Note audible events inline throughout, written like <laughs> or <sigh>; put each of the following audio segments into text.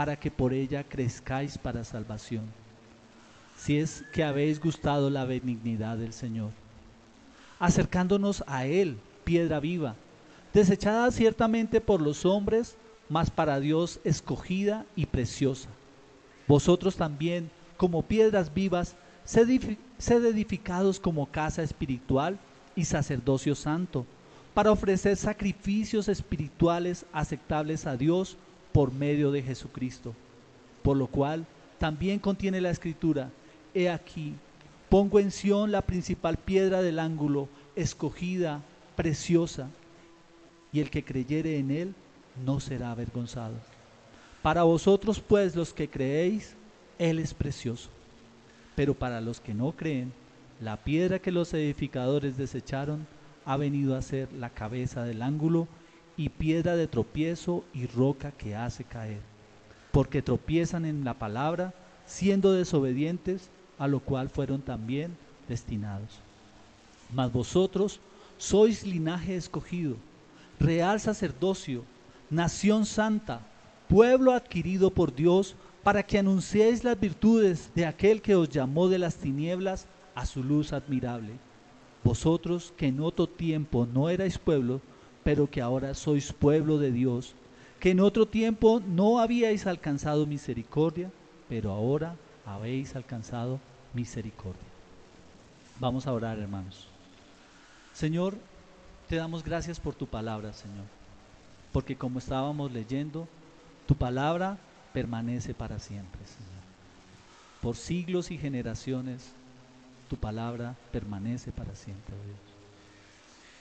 para que por ella crezcáis para salvación, si es que habéis gustado la benignidad del Señor, acercándonos a Él, piedra viva, desechada ciertamente por los hombres, mas para Dios escogida y preciosa. Vosotros también, como piedras vivas, sed edificados como casa espiritual y sacerdocio santo, para ofrecer sacrificios espirituales aceptables a Dios por medio de Jesucristo. Por lo cual también contiene la escritura, he aquí, pongo en Sión la principal piedra del ángulo, escogida, preciosa, y el que creyere en él no será avergonzado. Para vosotros pues los que creéis, él es precioso. Pero para los que no creen, la piedra que los edificadores desecharon ha venido a ser la cabeza del ángulo y piedra de tropiezo y roca que hace caer, porque tropiezan en la palabra, siendo desobedientes, a lo cual fueron también destinados. Mas vosotros sois linaje escogido, real sacerdocio, nación santa, pueblo adquirido por Dios, para que anunciéis las virtudes de aquel que os llamó de las tinieblas a su luz admirable. Vosotros que en otro tiempo no erais pueblo, pero que ahora sois pueblo de Dios, que en otro tiempo no habíais alcanzado misericordia, pero ahora habéis alcanzado misericordia. Vamos a orar, hermanos. Señor, te damos gracias por tu palabra, Señor, porque como estábamos leyendo, tu palabra permanece para siempre, Señor. Por siglos y generaciones, tu palabra permanece para siempre, oh Dios.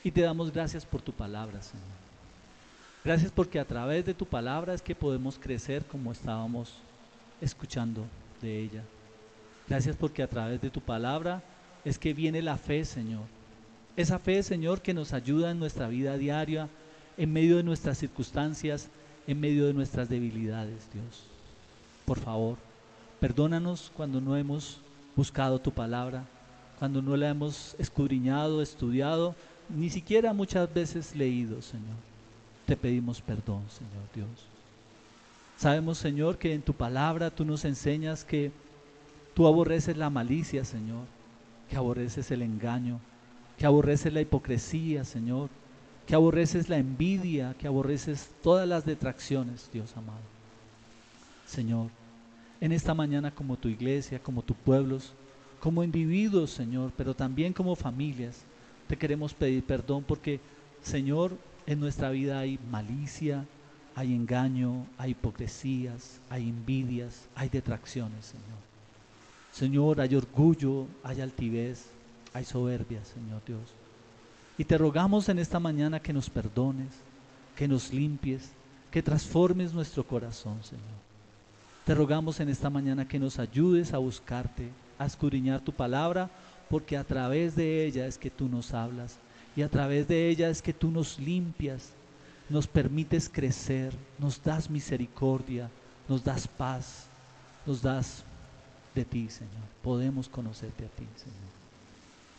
Y te damos gracias por tu palabra, Señor. Gracias porque a través de tu palabra es que podemos crecer como estábamos escuchando de ella. Gracias porque a través de tu palabra es que viene la fe, Señor. Esa fe, Señor, que nos ayuda en nuestra vida diaria, en medio de nuestras circunstancias, en medio de nuestras debilidades, Dios. Por favor, perdónanos cuando no hemos buscado tu palabra, cuando no la hemos escudriñado, estudiado ni siquiera muchas veces leído, Señor. Te pedimos perdón, Señor Dios. Sabemos, Señor, que en tu palabra tú nos enseñas que tú aborreces la malicia, Señor, que aborreces el engaño, que aborreces la hipocresía, Señor, que aborreces la envidia, que aborreces todas las detracciones, Dios amado. Señor, en esta mañana como tu iglesia, como tu pueblos, como individuos, Señor, pero también como familias, te queremos pedir perdón porque, Señor, en nuestra vida hay malicia, hay engaño, hay hipocresías, hay envidias, hay detracciones, Señor. Señor, hay orgullo, hay altivez, hay soberbia, Señor Dios. Y te rogamos en esta mañana que nos perdones, que nos limpies, que transformes nuestro corazón, Señor. Te rogamos en esta mañana que nos ayudes a buscarte, a escudriñar tu palabra porque a través de ella es que tú nos hablas y a través de ella es que tú nos limpias, nos permites crecer, nos das misericordia, nos das paz, nos das de ti, Señor. Podemos conocerte a ti, Señor.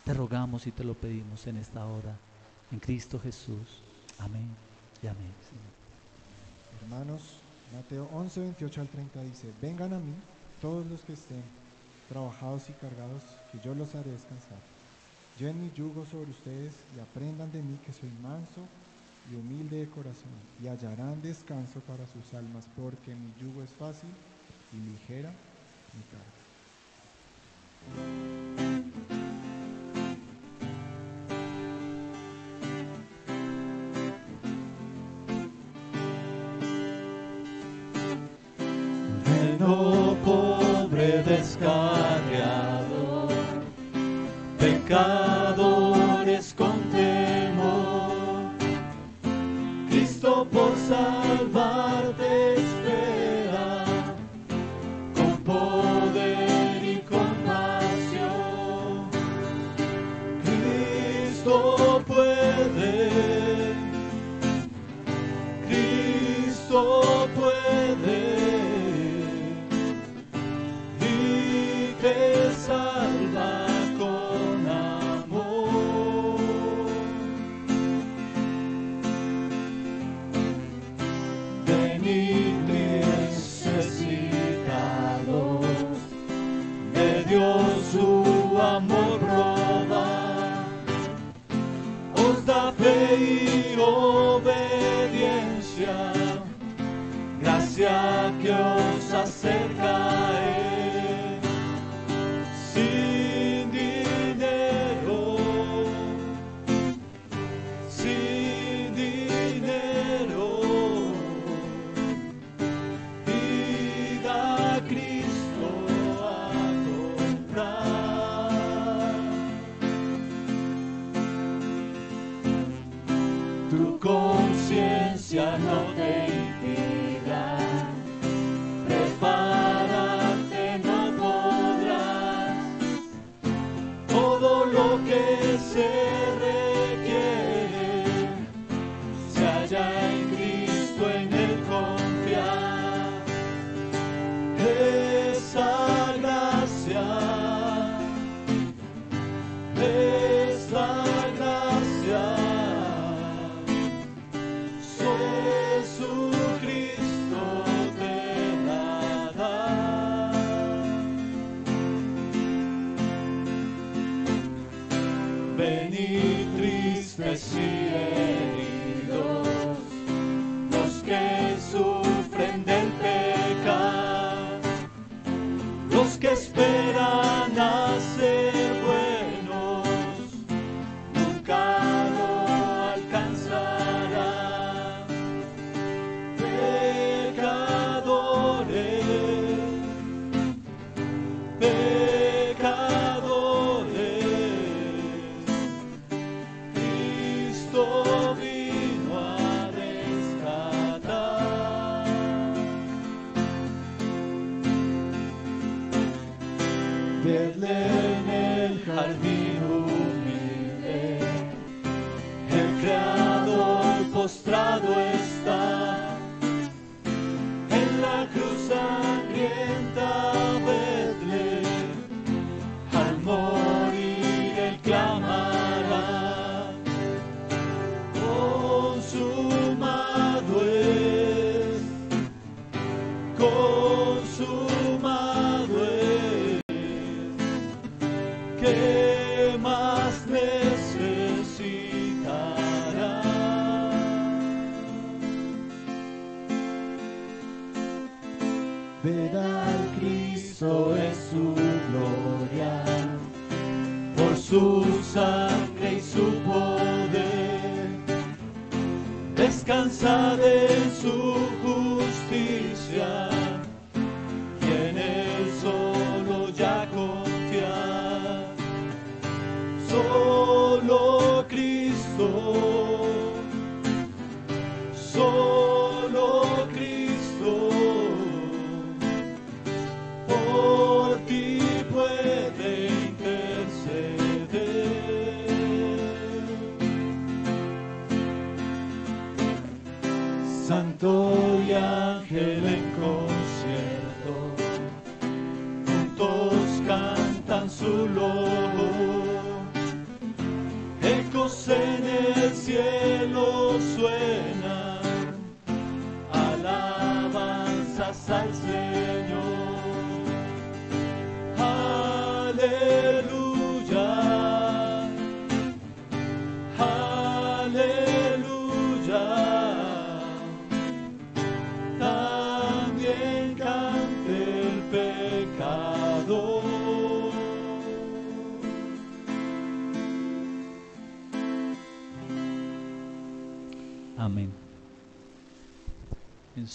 Te rogamos y te lo pedimos en esta hora, en Cristo Jesús. Amén y amén, Señor. Hermanos, Mateo 11, 28 al 30 dice, vengan a mí todos los que estén trabajados y cargados, que yo los haré descansar. Lleven mi yugo sobre ustedes y aprendan de mí que soy manso y humilde de corazón, y hallarán descanso para sus almas, porque mi yugo es fácil y ligera mi carga.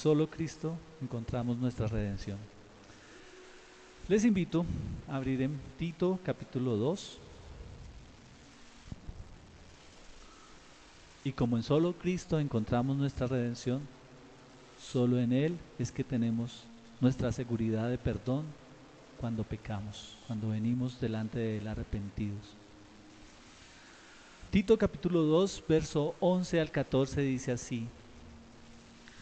Solo Cristo encontramos nuestra redención. Les invito a abrir en Tito capítulo 2. Y como en solo Cristo encontramos nuestra redención, solo en Él es que tenemos nuestra seguridad de perdón cuando pecamos, cuando venimos delante de Él arrepentidos. Tito capítulo 2, verso 11 al 14 dice así,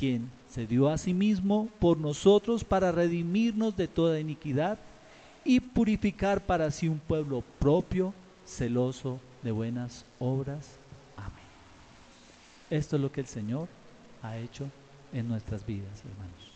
quien se dio a sí mismo por nosotros para redimirnos de toda iniquidad y purificar para sí un pueblo propio, celoso de buenas obras. Amén. Esto es lo que el Señor ha hecho en nuestras vidas, hermanos.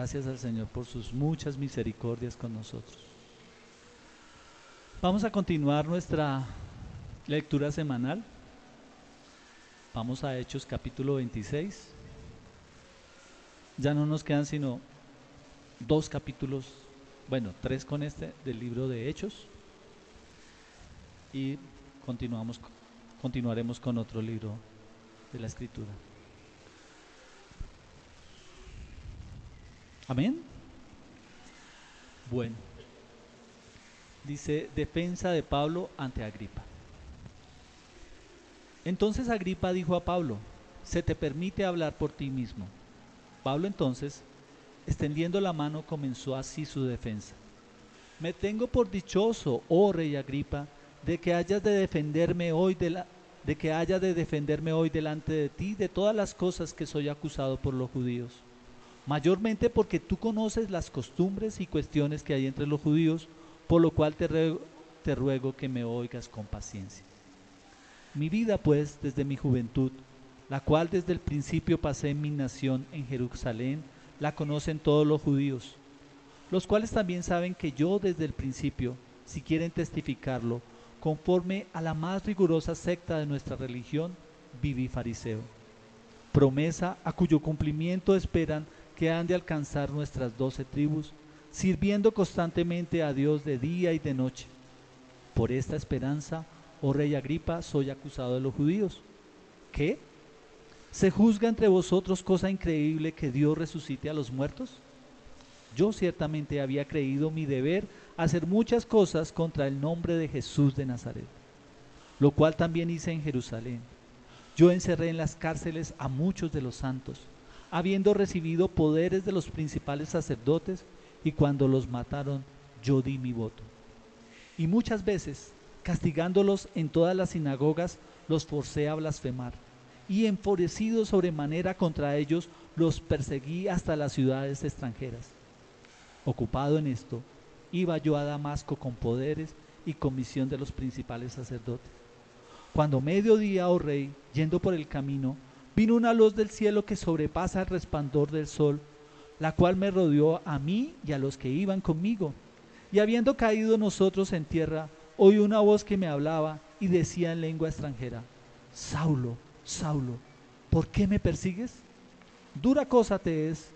Gracias al Señor por sus muchas misericordias con nosotros. Vamos a continuar nuestra lectura semanal. Vamos a Hechos capítulo 26. Ya no nos quedan sino dos capítulos, bueno, tres con este del libro de Hechos. Y continuamos, continuaremos con otro libro de la Escritura. Amén. Bueno. Dice, defensa de Pablo ante Agripa. Entonces Agripa dijo a Pablo, se te permite hablar por ti mismo. Pablo entonces, extendiendo la mano, comenzó así su defensa. Me tengo por dichoso, oh rey Agripa, de que hayas de defenderme hoy de la, de que haya de defenderme hoy delante de ti de todas las cosas que soy acusado por los judíos mayormente porque tú conoces las costumbres y cuestiones que hay entre los judíos, por lo cual te ruego, que me oigas con paciencia. Mi vida, pues, desde mi juventud, la cual desde el principio pasé en mi nación en Jerusalén, la conocen todos los judíos, los cuales también saben que yo desde el principio, si quieren testificarlo, conforme a la más rigurosa secta de nuestra religión, viví fariseo. Promesa a cuyo cumplimiento esperan que han de alcanzar nuestras doce tribus, sirviendo constantemente a Dios de día y de noche. Por esta esperanza, oh rey Agripa, soy acusado de los judíos. ¿Qué? ¿Se juzga entre vosotros cosa increíble que Dios resucite a los muertos? Yo ciertamente había creído mi deber hacer muchas cosas contra el nombre de Jesús de Nazaret, lo cual también hice en Jerusalén. Yo encerré en las cárceles a muchos de los santos, habiendo recibido poderes de los principales sacerdotes, y cuando los mataron, yo di mi voto. Y muchas veces, castigándolos en todas las sinagogas, los forcé a blasfemar, y enfurecido sobremanera contra ellos, los perseguí hasta las ciudades extranjeras. Ocupado en esto, iba yo a Damasco con poderes y comisión de los principales sacerdotes. Cuando mediodía, oh rey, yendo por el camino, vino una luz del cielo que sobrepasa el resplandor del sol, la cual me rodeó a mí y a los que iban conmigo. Y habiendo caído nosotros en tierra, oí una voz que me hablaba y decía en lengua extranjera, Saulo, Saulo, ¿por qué me persigues? Dura cosa te es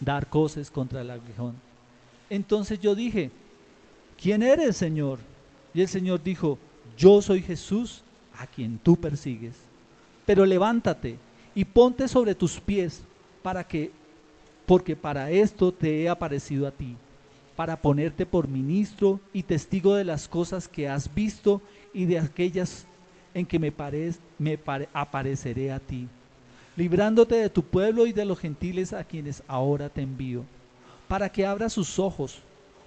dar cosas contra el aguijón. Entonces yo dije, ¿quién eres, Señor? Y el Señor dijo, yo soy Jesús a quien tú persigues. Pero levántate y ponte sobre tus pies para que, porque para esto te he aparecido a ti, para ponerte por ministro y testigo de las cosas que has visto y de aquellas en que me, apareceré a ti, librándote de tu pueblo y de los gentiles a quienes ahora te envío para que abra sus ojos,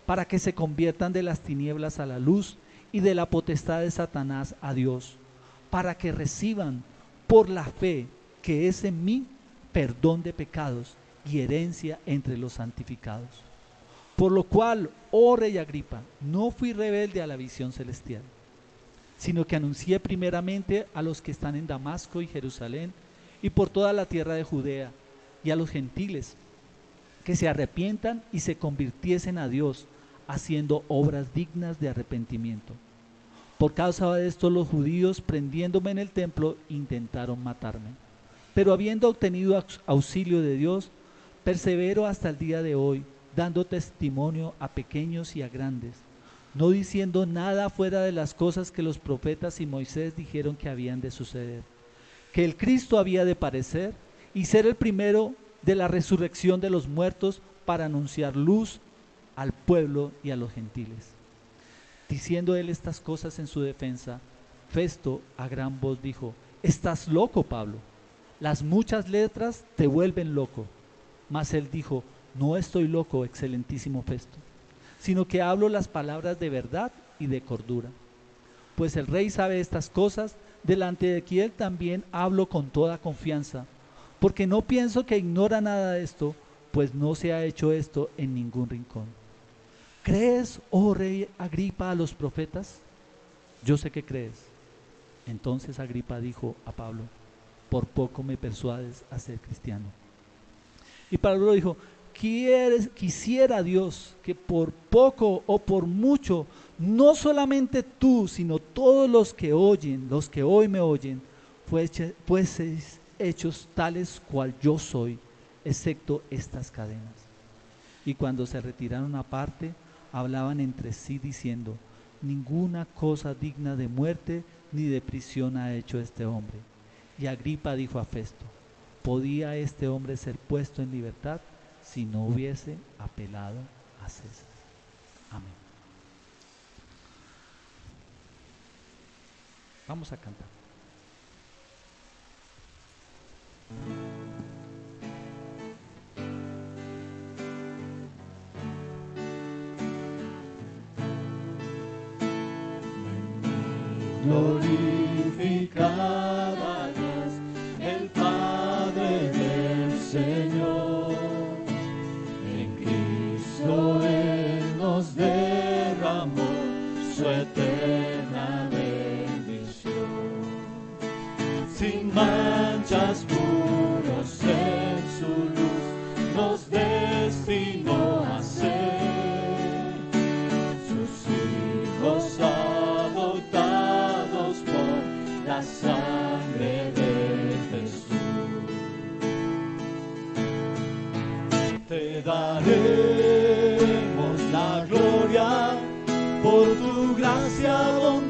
para que se conviertan de las tinieblas a la luz y de la potestad de Satanás a Dios, para que reciban por la fe que es en mí perdón de pecados y herencia entre los santificados. Por lo cual, oh rey Agripa, no fui rebelde a la visión celestial, sino que anuncié primeramente a los que están en Damasco y Jerusalén y por toda la tierra de Judea y a los gentiles que se arrepientan y se convirtiesen a Dios, haciendo obras dignas de arrepentimiento. Por causa de esto los judíos, prendiéndome en el templo, intentaron matarme. Pero habiendo obtenido auxilio de Dios, persevero hasta el día de hoy, dando testimonio a pequeños y a grandes, no diciendo nada fuera de las cosas que los profetas y Moisés dijeron que habían de suceder, que el Cristo había de parecer y ser el primero de la resurrección de los muertos para anunciar luz al pueblo y a los gentiles. Diciendo él estas cosas en su defensa, Festo a gran voz dijo, Estás loco, Pablo. Las muchas letras te vuelven loco. Mas él dijo, No estoy loco, excelentísimo Festo, sino que hablo las palabras de verdad y de cordura. Pues el rey sabe estas cosas, delante de quien también hablo con toda confianza porque no pienso que ignora nada de esto, pues no se ha hecho esto en ningún rincón. ¿Crees, oh rey Agripa, a los profetas? Yo sé que crees. Entonces Agripa dijo a Pablo, por poco me persuades a ser cristiano. Y Pablo dijo, ¿Quieres, quisiera Dios que por poco o por mucho, no solamente tú, sino todos los que oyen, los que hoy me oyen, fueseis hechos tales cual yo soy, excepto estas cadenas. Y cuando se retiraron aparte, hablaban entre sí diciendo, ninguna cosa digna de muerte ni de prisión ha hecho este hombre. Y Agripa dijo a Festo, ¿podía este hombre ser puesto en libertad si no hubiese apelado a César? Amén. Vamos a cantar. Glorificada daremos la gloria por tu gracia, bondad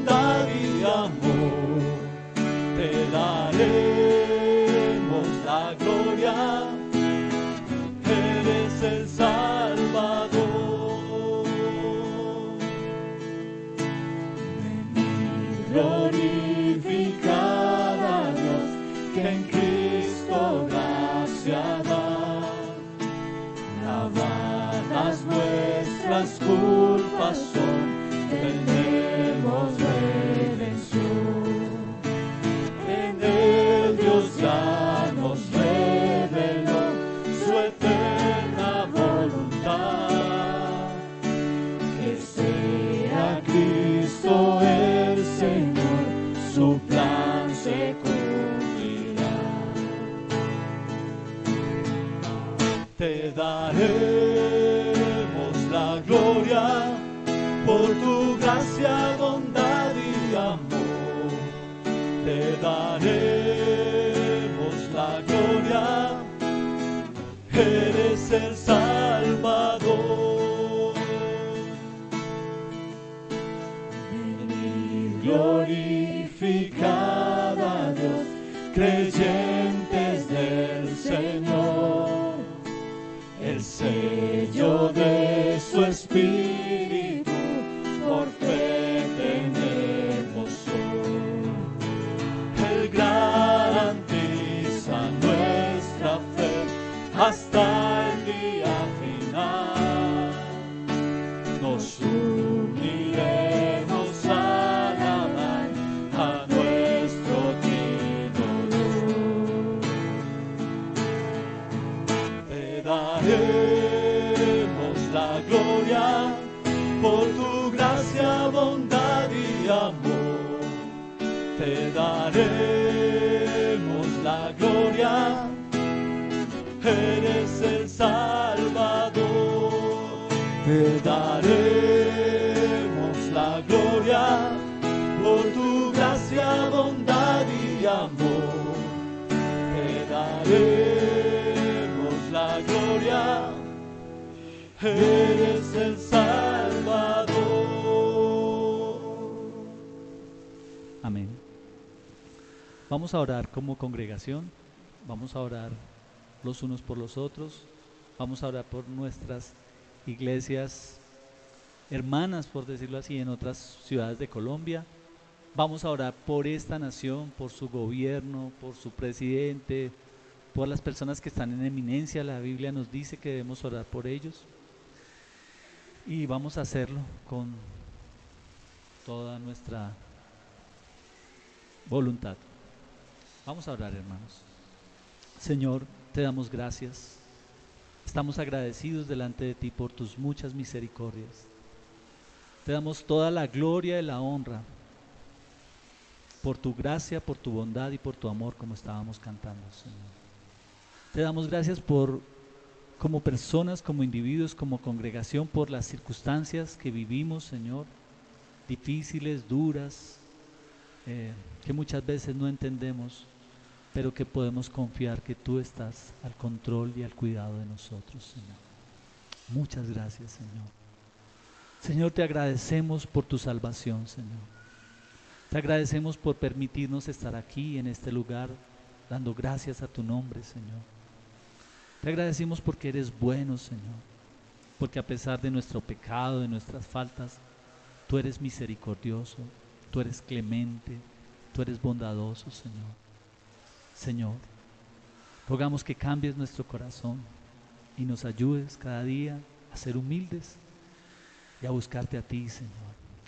creyentes del Señor. El sello de su espíritu, Te daremos la gloria por tu gracia, bondad y amor te daremos la gloria, eres el Salvador. Amén. Vamos a orar como congregación, vamos a orar los unos por los otros, vamos a orar por nuestras iglesias hermanas, por decirlo así, en otras ciudades de Colombia. Vamos a orar por esta nación, por su gobierno, por su presidente, por las personas que están en eminencia. La Biblia nos dice que debemos orar por ellos. Y vamos a hacerlo con toda nuestra voluntad. Vamos a orar, hermanos. Señor, te damos gracias. Estamos agradecidos delante de ti por tus muchas misericordias. Te damos toda la gloria y la honra por tu gracia, por tu bondad y por tu amor, como estábamos cantando, Señor. Te damos gracias por, como personas, como individuos, como congregación, por las circunstancias que vivimos, Señor, difíciles, duras, eh, que muchas veces no entendemos, pero que podemos confiar que tú estás al control y al cuidado de nosotros, Señor. Muchas gracias, Señor. Señor, te agradecemos por tu salvación, Señor. Te agradecemos por permitirnos estar aquí en este lugar, dando gracias a tu nombre, Señor. Te agradecemos porque eres bueno, Señor. Porque a pesar de nuestro pecado, de nuestras faltas, tú eres misericordioso, tú eres clemente, tú eres bondadoso, Señor. Señor, rogamos que cambies nuestro corazón y nos ayudes cada día a ser humildes y a buscarte a ti, Señor,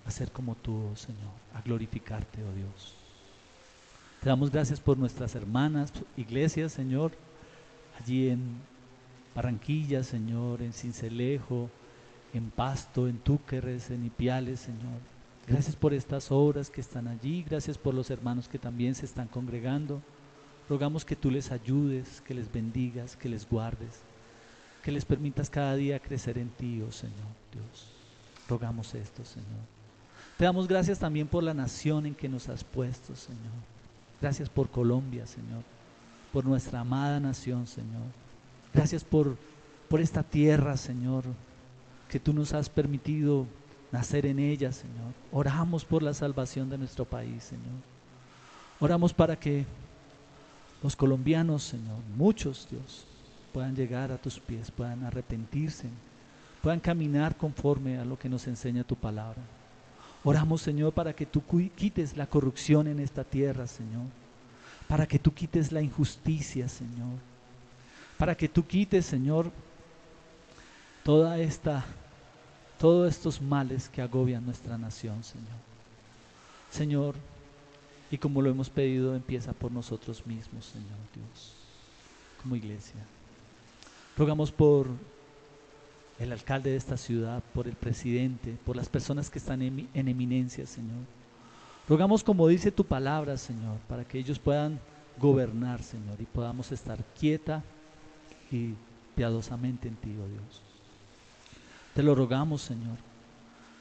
a ser como tú, oh Señor, a glorificarte, oh Dios. Te damos gracias por nuestras hermanas, iglesias, Señor, allí en Barranquilla, Señor, en Cincelejo, en Pasto, en Túqueres, en Ipiales, Señor. Gracias por estas obras que están allí, gracias por los hermanos que también se están congregando. Rogamos que tú les ayudes, que les bendigas, que les guardes, que les permitas cada día crecer en ti, oh Señor Dios. Rogamos esto, Señor. Te damos gracias también por la nación en que nos has puesto, Señor. Gracias por Colombia, Señor. Por nuestra amada nación, Señor. Gracias por, por esta tierra, Señor, que tú nos has permitido nacer en ella, Señor. Oramos por la salvación de nuestro país, Señor. Oramos para que los colombianos, Señor, muchos, Dios, puedan llegar a tus pies, puedan arrepentirse, puedan caminar conforme a lo que nos enseña tu palabra. Oramos, Señor, para que tú quites la corrupción en esta tierra, Señor. Para que tú quites la injusticia, Señor. Para que tú quites, Señor, toda esta todos estos males que agobian nuestra nación, Señor. Señor, y como lo hemos pedido, empieza por nosotros mismos, Señor Dios, como iglesia. Rogamos por el alcalde de esta ciudad, por el presidente, por las personas que están en, eminencia, Señor. Rogamos como dice tu palabra, Señor, para que ellos puedan gobernar, Señor, y podamos estar quieta y piadosamente en ti, oh Dios. Te lo rogamos, Señor.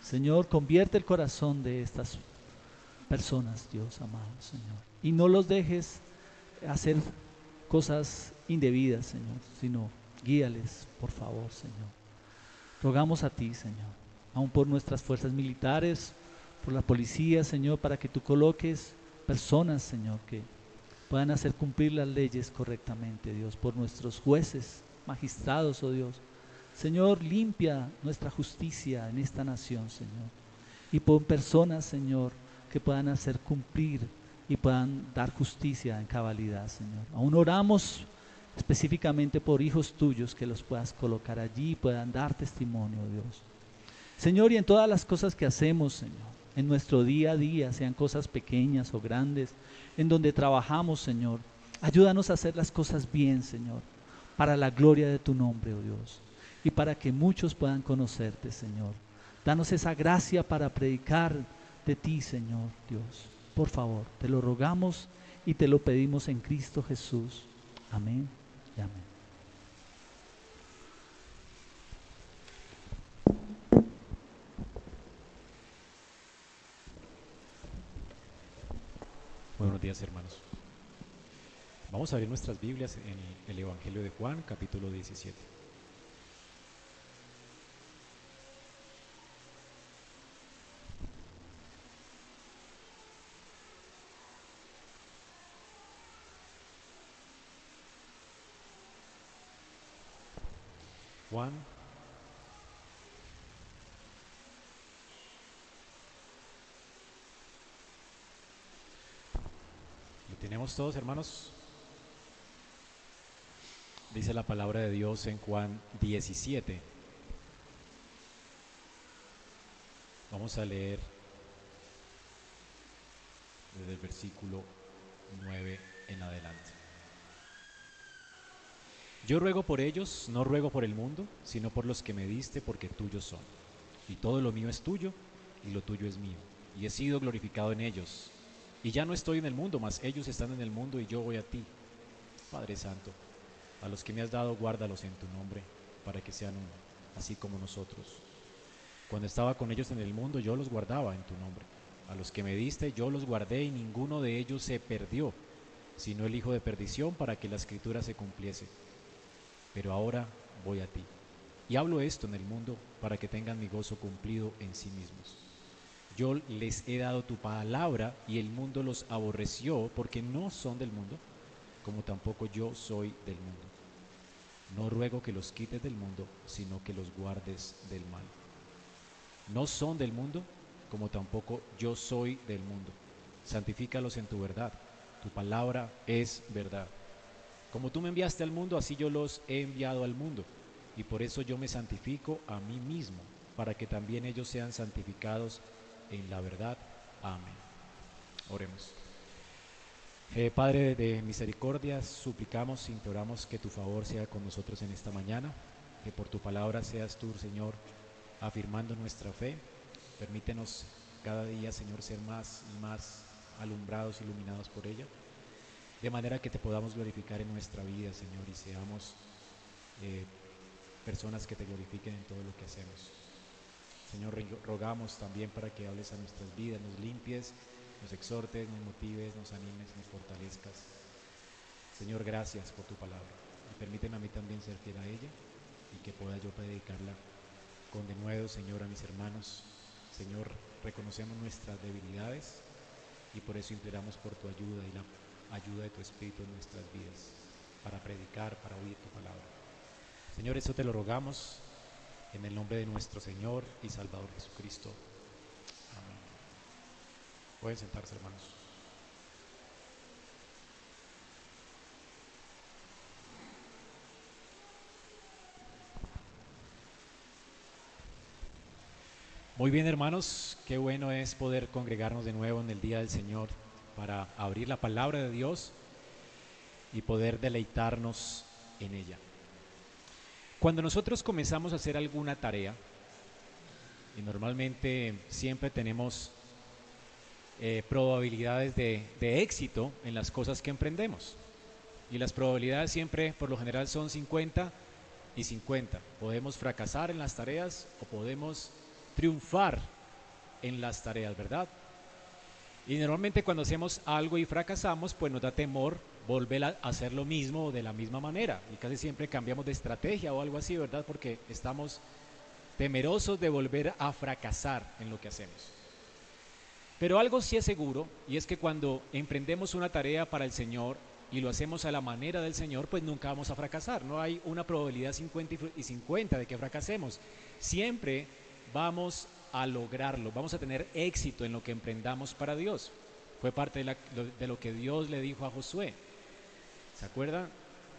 Señor, convierte el corazón de estas personas, Dios amado, Señor. Y no los dejes hacer cosas indebidas, Señor, sino guíales, por favor, Señor. Rogamos a ti, Señor, aún por nuestras fuerzas militares, por la policía, Señor, para que tú coloques personas, Señor, que puedan hacer cumplir las leyes correctamente, Dios, por nuestros jueces, magistrados, oh Dios, Señor, limpia nuestra justicia en esta nación, Señor. Y pon personas, Señor, que puedan hacer cumplir y puedan dar justicia en cabalidad, Señor. Aún oramos específicamente por hijos tuyos que los puedas colocar allí y puedan dar testimonio, Dios. Señor, y en todas las cosas que hacemos, Señor, en nuestro día a día, sean cosas pequeñas o grandes, en donde trabajamos, Señor, ayúdanos a hacer las cosas bien, Señor, para la gloria de tu nombre, oh Dios y para que muchos puedan conocerte, Señor. Danos esa gracia para predicar de ti, Señor Dios. Por favor, te lo rogamos y te lo pedimos en Cristo Jesús. Amén y amén. Buenos días, hermanos. Vamos a abrir nuestras Biblias en el Evangelio de Juan, capítulo 17. Juan. ¿Lo tenemos todos, hermanos? Dice la palabra de Dios en Juan 17. Vamos a leer desde el versículo 9 en adelante. Yo ruego por ellos, no ruego por el mundo, sino por los que me diste, porque tuyos son. Y todo lo mío es tuyo, y lo tuyo es mío. Y he sido glorificado en ellos. Y ya no estoy en el mundo, mas ellos están en el mundo y yo voy a ti. Padre Santo, a los que me has dado, guárdalos en tu nombre, para que sean uno, así como nosotros. Cuando estaba con ellos en el mundo, yo los guardaba en tu nombre. A los que me diste, yo los guardé y ninguno de ellos se perdió, sino el hijo de perdición, para que la escritura se cumpliese pero ahora voy a ti. Y hablo esto en el mundo para que tengan mi gozo cumplido en sí mismos. Yo les he dado tu palabra y el mundo los aborreció porque no son del mundo, como tampoco yo soy del mundo. No ruego que los quites del mundo, sino que los guardes del mal. No son del mundo, como tampoco yo soy del mundo. Santifícalos en tu verdad. Tu palabra es verdad. Como tú me enviaste al mundo, así yo los he enviado al mundo. Y por eso yo me santifico a mí mismo, para que también ellos sean santificados en la verdad. Amén. Oremos. Eh, Padre de misericordia, suplicamos, imploramos que tu favor sea con nosotros en esta mañana, que por tu palabra seas tú, Señor, afirmando nuestra fe. Permítenos cada día, Señor, ser más y más alumbrados, iluminados por ella, de manera que te podamos glorificar en nuestra vida, Señor, y seamos eh, personas que te glorifiquen en todo lo que hacemos. Señor, rogamos también para que hables a nuestras vidas, nos limpies, nos exhortes, nos motives, nos animes, nos fortalezcas. Señor, gracias por tu palabra. Permíteme a mí también ser fiel a ella y que pueda yo predicarla con denuedo, Señor, a mis hermanos. Señor, reconocemos nuestras debilidades y por eso imploramos por tu ayuda y la ayuda de tu Espíritu en nuestras vidas para predicar, para oír tu palabra. Señor, eso te lo rogamos en el nombre de nuestro Señor y Salvador Jesucristo. Amén. Pueden sentarse, hermanos. Muy bien, hermanos, qué bueno es poder congregarnos de nuevo en el día del Señor para abrir la palabra de Dios y poder deleitarnos en ella. Cuando nosotros comenzamos a hacer alguna tarea, y normalmente siempre tenemos eh, probabilidades de, de éxito en las cosas que emprendemos, y las probabilidades siempre, por lo general, son 50 y 50. Podemos fracasar en las tareas o podemos triunfar en las tareas, ¿verdad? Y normalmente cuando hacemos algo y fracasamos, pues nos da temor volver a hacer lo mismo de la misma manera. Y casi siempre cambiamos de estrategia o algo así, ¿verdad? Porque estamos temerosos de volver a fracasar en lo que hacemos. Pero algo sí es seguro, y es que cuando emprendemos una tarea para el Señor y lo hacemos a la manera del Señor, pues nunca vamos a fracasar. No hay una probabilidad 50 y 50 de que fracasemos. Siempre vamos a lograrlo, vamos a tener éxito en lo que emprendamos para Dios. Fue parte de, lo que Dios le dijo a Josué. ¿Se acuerdan?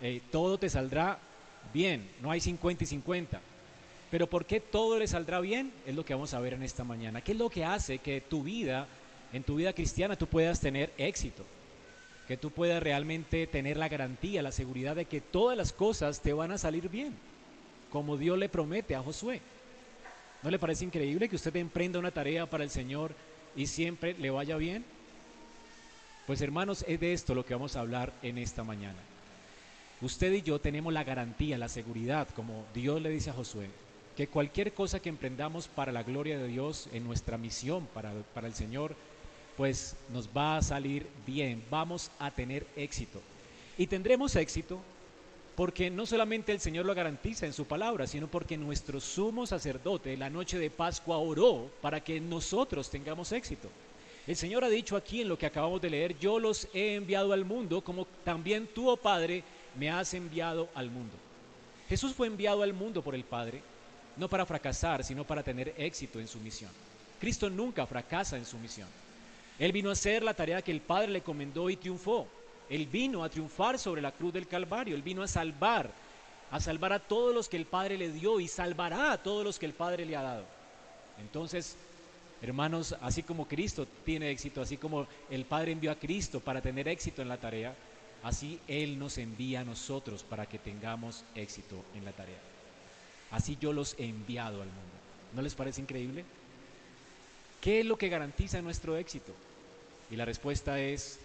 Eh, todo te saldrá bien, no hay 50 y 50. Pero ¿por qué todo le saldrá bien? Es lo que vamos a ver en esta mañana. ¿Qué es lo que hace que tu vida, en tu vida cristiana, tú puedas tener éxito? Que tú puedas realmente tener la garantía, la seguridad de que todas las cosas te van a salir bien, como Dios le promete a Josué. ¿No le parece increíble que usted emprenda una tarea para el Señor y siempre le vaya bien? Pues hermanos, es de esto lo que vamos a hablar en esta mañana. Usted y yo tenemos la garantía, la seguridad, como Dios le dice a Josué, que cualquier cosa que emprendamos para la gloria de Dios en nuestra misión para, para el Señor, pues nos va a salir bien, vamos a tener éxito. Y tendremos éxito porque no solamente el Señor lo garantiza en su palabra, sino porque nuestro sumo sacerdote la noche de Pascua oró para que nosotros tengamos éxito. El Señor ha dicho aquí en lo que acabamos de leer, yo los he enviado al mundo como también tú, oh Padre, me has enviado al mundo. Jesús fue enviado al mundo por el Padre, no para fracasar, sino para tener éxito en su misión. Cristo nunca fracasa en su misión. Él vino a hacer la tarea que el Padre le encomendó y triunfó. Él vino a triunfar sobre la cruz del Calvario, Él vino a salvar, a salvar a todos los que el Padre le dio y salvará a todos los que el Padre le ha dado. Entonces, Hermanos, así como Cristo tiene éxito, así como el Padre envió a Cristo para tener éxito en la tarea, así Él nos envía a nosotros para que tengamos éxito en la tarea. Así yo los he enviado al mundo. ¿No les parece increíble? ¿Qué es lo que garantiza nuestro éxito? Y la respuesta es,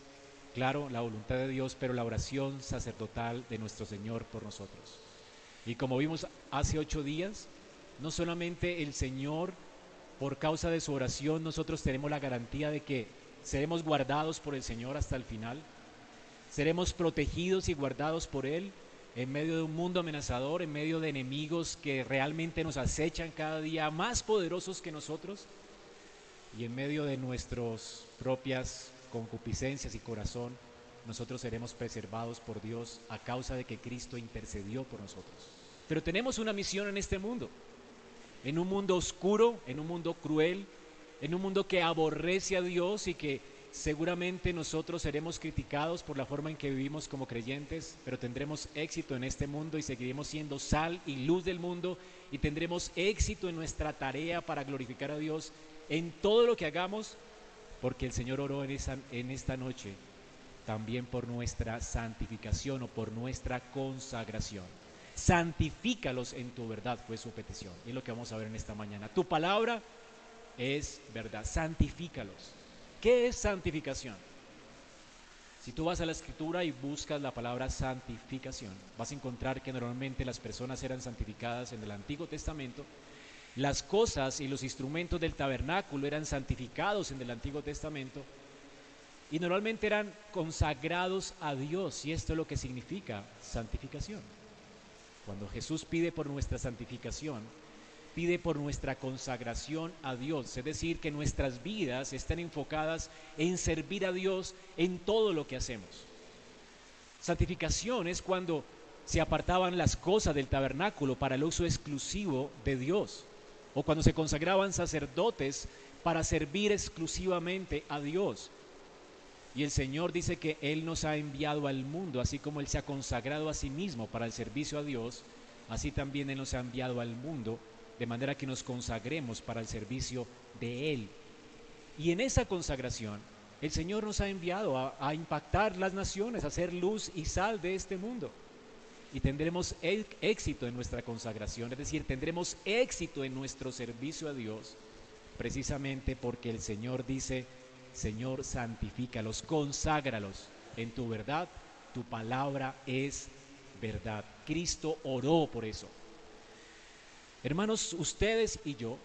claro, la voluntad de Dios, pero la oración sacerdotal de nuestro Señor por nosotros. Y como vimos hace ocho días, no solamente el Señor por causa de su oración nosotros tenemos la garantía de que seremos guardados por el Señor hasta el final, seremos protegidos y guardados por Él en medio de un mundo amenazador, en medio de enemigos que realmente nos acechan cada día más poderosos que nosotros y en medio de nuestras propias concupiscencias y corazón, nosotros seremos preservados por Dios a causa de que Cristo intercedió por nosotros. Pero tenemos una misión en este mundo en un mundo oscuro, en un mundo cruel, en un mundo que aborrece a Dios y que seguramente nosotros seremos criticados por la forma en que vivimos como creyentes, pero tendremos éxito en este mundo y seguiremos siendo sal y luz del mundo y tendremos éxito en nuestra tarea para glorificar a Dios en todo lo que hagamos, porque el Señor oró en, esa, en esta noche también por nuestra santificación o por nuestra consagración santifícalos en tu verdad, fue su petición. Y es lo que vamos a ver en esta mañana. Tu palabra es verdad. Santifícalos. ¿Qué es santificación? Si tú vas a la escritura y buscas la palabra santificación, vas a encontrar que normalmente las personas eran santificadas en el Antiguo Testamento. Las cosas y los instrumentos del tabernáculo eran santificados en el Antiguo Testamento y normalmente eran consagrados a Dios y esto es lo que significa santificación. Cuando Jesús pide por nuestra santificación, pide por nuestra consagración a Dios, es decir, que nuestras vidas estén enfocadas en servir a Dios en todo lo que hacemos. Santificación es cuando se apartaban las cosas del tabernáculo para el uso exclusivo de Dios, o cuando se consagraban sacerdotes para servir exclusivamente a Dios. Y el Señor dice que Él nos ha enviado al mundo, así como Él se ha consagrado a sí mismo para el servicio a Dios, así también Él nos ha enviado al mundo de manera que nos consagremos para el servicio de Él. Y en esa consagración, el Señor nos ha enviado a, impactar las naciones, a ser luz y sal de este mundo. Y tendremos éxito en nuestra consagración, es decir, tendremos éxito en nuestro servicio a Dios, precisamente porque el Señor dice, Señor, santifícalos, conságralos en tu verdad, tu palabra es verdad. Cristo oró por eso. Hermanos, ustedes y yo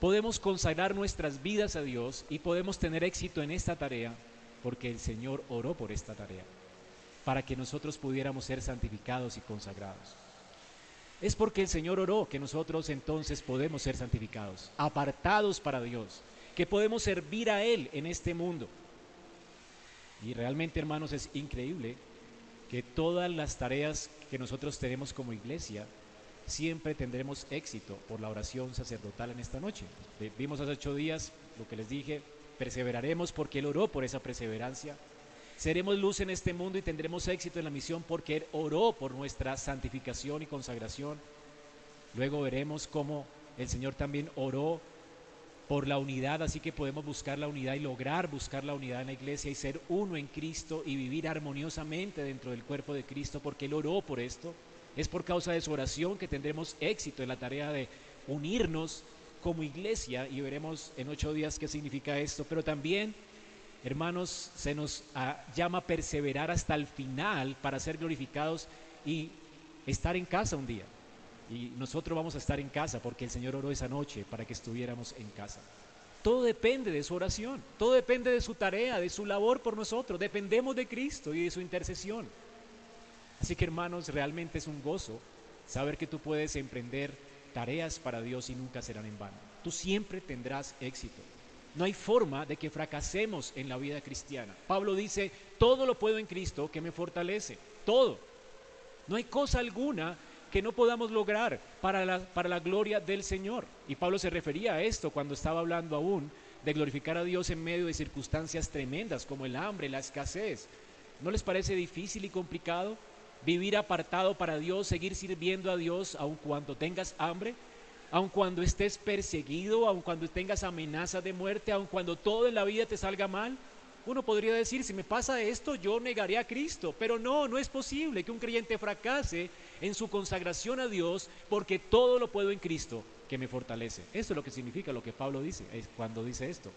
podemos consagrar nuestras vidas a Dios y podemos tener éxito en esta tarea porque el Señor oró por esta tarea, para que nosotros pudiéramos ser santificados y consagrados. Es porque el Señor oró que nosotros entonces podemos ser santificados, apartados para Dios, que podemos servir a Él en este mundo. Y realmente, hermanos, es increíble que todas las tareas que nosotros tenemos como iglesia, siempre tendremos éxito por la oración sacerdotal en esta noche. Vimos hace ocho días lo que les dije, perseveraremos porque Él oró por esa perseverancia. Seremos luz en este mundo y tendremos éxito en la misión porque Él oró por nuestra santificación y consagración. Luego veremos cómo el Señor también oró por la unidad, así que podemos buscar la unidad y lograr buscar la unidad en la iglesia y ser uno en Cristo y vivir armoniosamente dentro del cuerpo de Cristo porque Él oró por esto. Es por causa de su oración que tendremos éxito en la tarea de unirnos como iglesia y veremos en ocho días qué significa esto. Pero también, hermanos, se nos ah, llama perseverar hasta el final para ser glorificados y estar en casa un día. Y nosotros vamos a estar en casa porque el Señor oró esa noche para que estuviéramos en casa. Todo depende de su oración, todo depende de su tarea, de su labor por nosotros. Dependemos de Cristo y de su intercesión. Así que hermanos, realmente es un gozo saber que tú puedes emprender tareas para Dios y nunca serán en vano. Tú siempre tendrás éxito. No hay forma de que fracasemos en la vida cristiana. Pablo dice, todo lo puedo en Cristo que me fortalece. Todo. No hay cosa alguna que no podamos lograr para la, para la gloria del Señor. Y Pablo se refería a esto cuando estaba hablando aún de glorificar a Dios en medio de circunstancias tremendas como el hambre, la escasez. ¿No les parece difícil y complicado? vivir apartado para Dios, seguir sirviendo a Dios aun cuando tengas hambre, aun cuando estés perseguido, aun cuando tengas amenaza de muerte, aun cuando todo en la vida te salga mal. Uno podría decir, si me pasa esto, yo negaré a Cristo, pero no, no es posible que un creyente fracase en su consagración a Dios porque todo lo puedo en Cristo que me fortalece. Eso es lo que significa lo que Pablo dice cuando dice esto.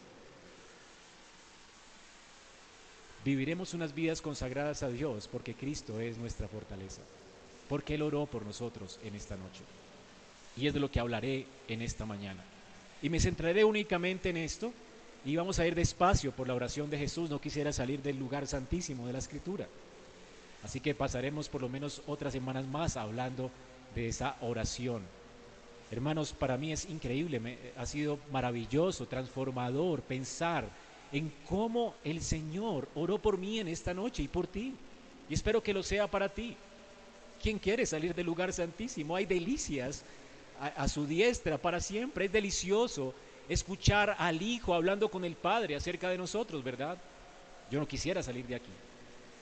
Viviremos unas vidas consagradas a Dios porque Cristo es nuestra fortaleza, porque Él oró por nosotros en esta noche. Y es de lo que hablaré en esta mañana. Y me centraré únicamente en esto y vamos a ir despacio por la oración de Jesús. No quisiera salir del lugar santísimo de la escritura. Así que pasaremos por lo menos otras semanas más hablando de esa oración. Hermanos, para mí es increíble, ha sido maravilloso, transformador pensar en cómo el Señor oró por mí en esta noche y por ti. Y espero que lo sea para ti. ¿Quién quiere salir del lugar santísimo? Hay delicias a, su diestra para siempre. Es delicioso escuchar al Hijo hablando con el Padre acerca de nosotros, ¿verdad? Yo no quisiera salir de aquí.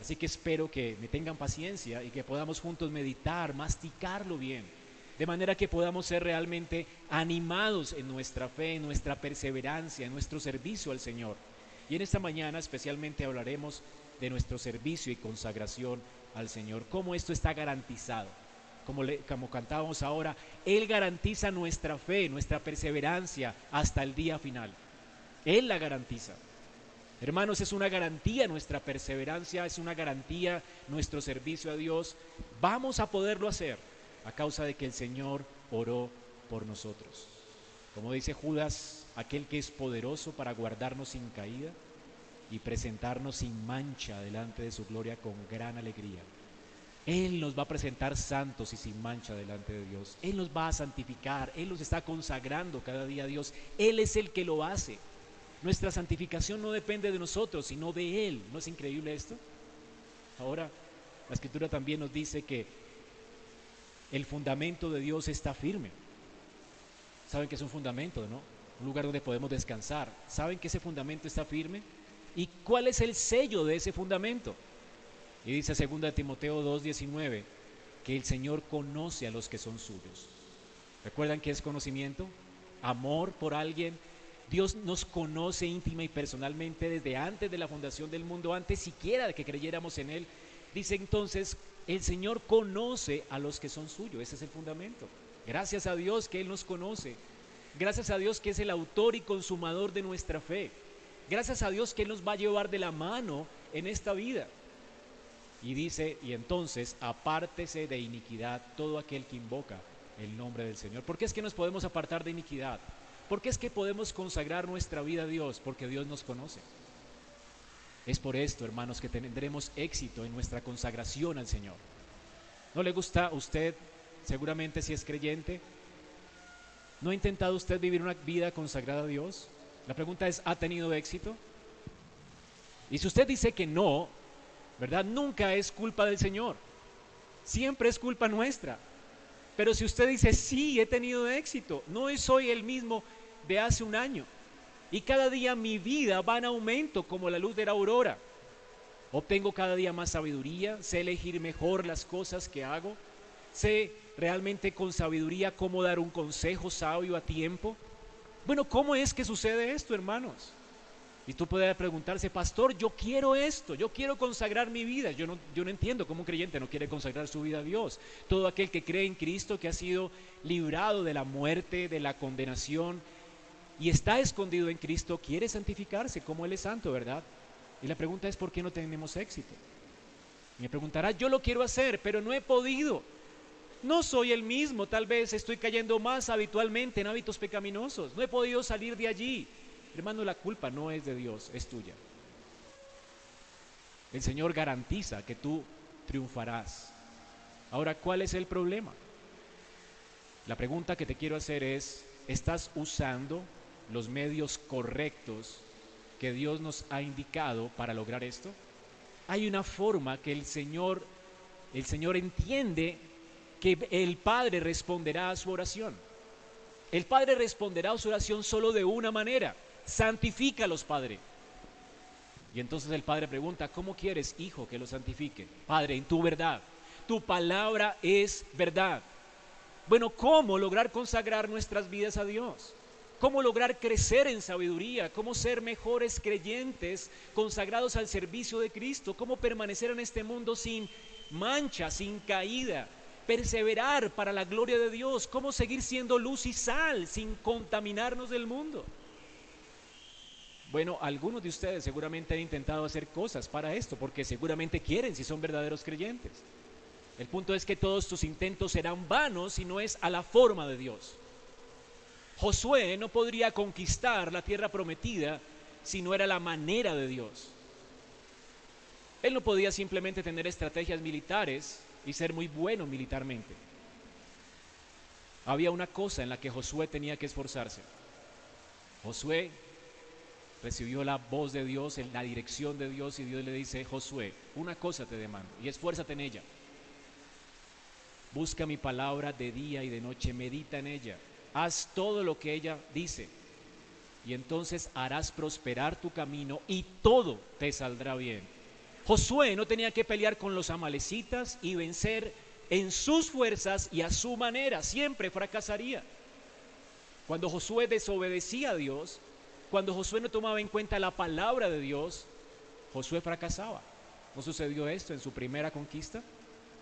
Así que espero que me tengan paciencia y que podamos juntos meditar, masticarlo bien, de manera que podamos ser realmente animados en nuestra fe, en nuestra perseverancia, en nuestro servicio al Señor. Y en esta mañana especialmente hablaremos de nuestro servicio y consagración al Señor, cómo esto está garantizado. Como, cantábamos ahora, Él garantiza nuestra fe, nuestra perseverancia hasta el día final. Él la garantiza. Hermanos, es una garantía nuestra perseverancia, es una garantía nuestro servicio a Dios. Vamos a poderlo hacer a causa de que el Señor oró por nosotros. Como dice Judas, aquel que es poderoso para guardarnos sin caída y presentarnos sin mancha delante de su gloria con gran alegría. Él nos va a presentar santos y sin mancha delante de Dios. Él nos va a santificar. Él nos está consagrando cada día a Dios. Él es el que lo hace. Nuestra santificación no depende de nosotros, sino de Él. ¿No es increíble esto? Ahora, la escritura también nos dice que el fundamento de Dios está firme. Saben que es un fundamento, ¿no? Un lugar donde podemos descansar. ¿Saben que ese fundamento está firme? ¿Y cuál es el sello de ese fundamento? Y dice 2 Timoteo 2:19 que el Señor conoce a los que son suyos. ¿Recuerdan qué es conocimiento? Amor por alguien. Dios nos conoce íntima y personalmente desde antes de la fundación del mundo, antes siquiera de que creyéramos en Él. Dice entonces, el Señor conoce a los que son suyos. Ese es el fundamento. Gracias a Dios que Él nos conoce. Gracias a Dios que es el autor y consumador de nuestra fe. Gracias a Dios que Él nos va a llevar de la mano en esta vida. Y dice, y entonces apártese de iniquidad todo aquel que invoca el nombre del Señor. ¿Por qué es que nos podemos apartar de iniquidad? ¿Por qué es que podemos consagrar nuestra vida a Dios? Porque Dios nos conoce. Es por esto, hermanos, que tendremos éxito en nuestra consagración al Señor. ¿No le gusta a usted, seguramente si es creyente, ¿no ha intentado usted vivir una vida consagrada a Dios? La pregunta es, ¿ha tenido éxito? Y si usted dice que no, ¿verdad? Nunca es culpa del Señor. Siempre es culpa nuestra. Pero si usted dice, sí, he tenido éxito, no soy el mismo de hace un año. Y cada día mi vida va en aumento como la luz de la aurora. Obtengo cada día más sabiduría, sé elegir mejor las cosas que hago, sé realmente con sabiduría cómo dar un consejo sabio a tiempo. Bueno, ¿cómo es que sucede esto, hermanos? Y tú puedes preguntarse, pastor, yo quiero esto, yo quiero consagrar mi vida. Yo no, yo no entiendo cómo un creyente no quiere consagrar su vida a Dios. Todo aquel que cree en Cristo, que ha sido librado de la muerte, de la condenación y está escondido en Cristo, quiere santificarse como Él es santo, ¿verdad? Y la pregunta es, ¿por qué no tenemos éxito? me preguntará, yo lo quiero hacer, pero no he podido. No soy el mismo, tal vez estoy cayendo más habitualmente en hábitos pecaminosos. No he podido salir de allí. Hermano, la culpa no es de Dios, es tuya. El Señor garantiza que tú triunfarás. Ahora, ¿cuál es el problema? La pregunta que te quiero hacer es, ¿estás usando los medios correctos que Dios nos ha indicado para lograr esto? Hay una forma que el Señor el Señor entiende que el Padre responderá a su oración. El Padre responderá a su oración solo de una manera, santifícalos, Padre. Y entonces el Padre pregunta, ¿cómo quieres, hijo, que los santifique? Padre, en tu verdad. Tu palabra es verdad. Bueno, ¿cómo lograr consagrar nuestras vidas a Dios? ¿Cómo lograr crecer en sabiduría? ¿Cómo ser mejores creyentes consagrados al servicio de Cristo? ¿Cómo permanecer en este mundo sin mancha, sin caída? Perseverar para la gloria de Dios. ¿Cómo seguir siendo luz y sal sin contaminarnos del mundo? Bueno, algunos de ustedes seguramente han intentado hacer cosas para esto, porque seguramente quieren si son verdaderos creyentes. El punto es que todos tus intentos serán vanos si no es a la forma de Dios. Josué no podría conquistar la tierra prometida si no era la manera de Dios. Él no podía simplemente tener estrategias militares y ser muy bueno militarmente. Había una cosa en la que Josué tenía que esforzarse. Josué recibió la voz de Dios, la dirección de Dios y Dios le dice, Josué, una cosa te demando y esfuérzate en ella. Busca mi palabra de día y de noche, medita en ella, haz todo lo que ella dice y entonces harás prosperar tu camino y todo te saldrá bien. Josué no tenía que pelear con los amalecitas y vencer en sus fuerzas y a su manera, siempre fracasaría. Cuando Josué desobedecía a Dios, cuando Josué no tomaba en cuenta la palabra de Dios, Josué fracasaba. ¿No sucedió esto en su primera conquista?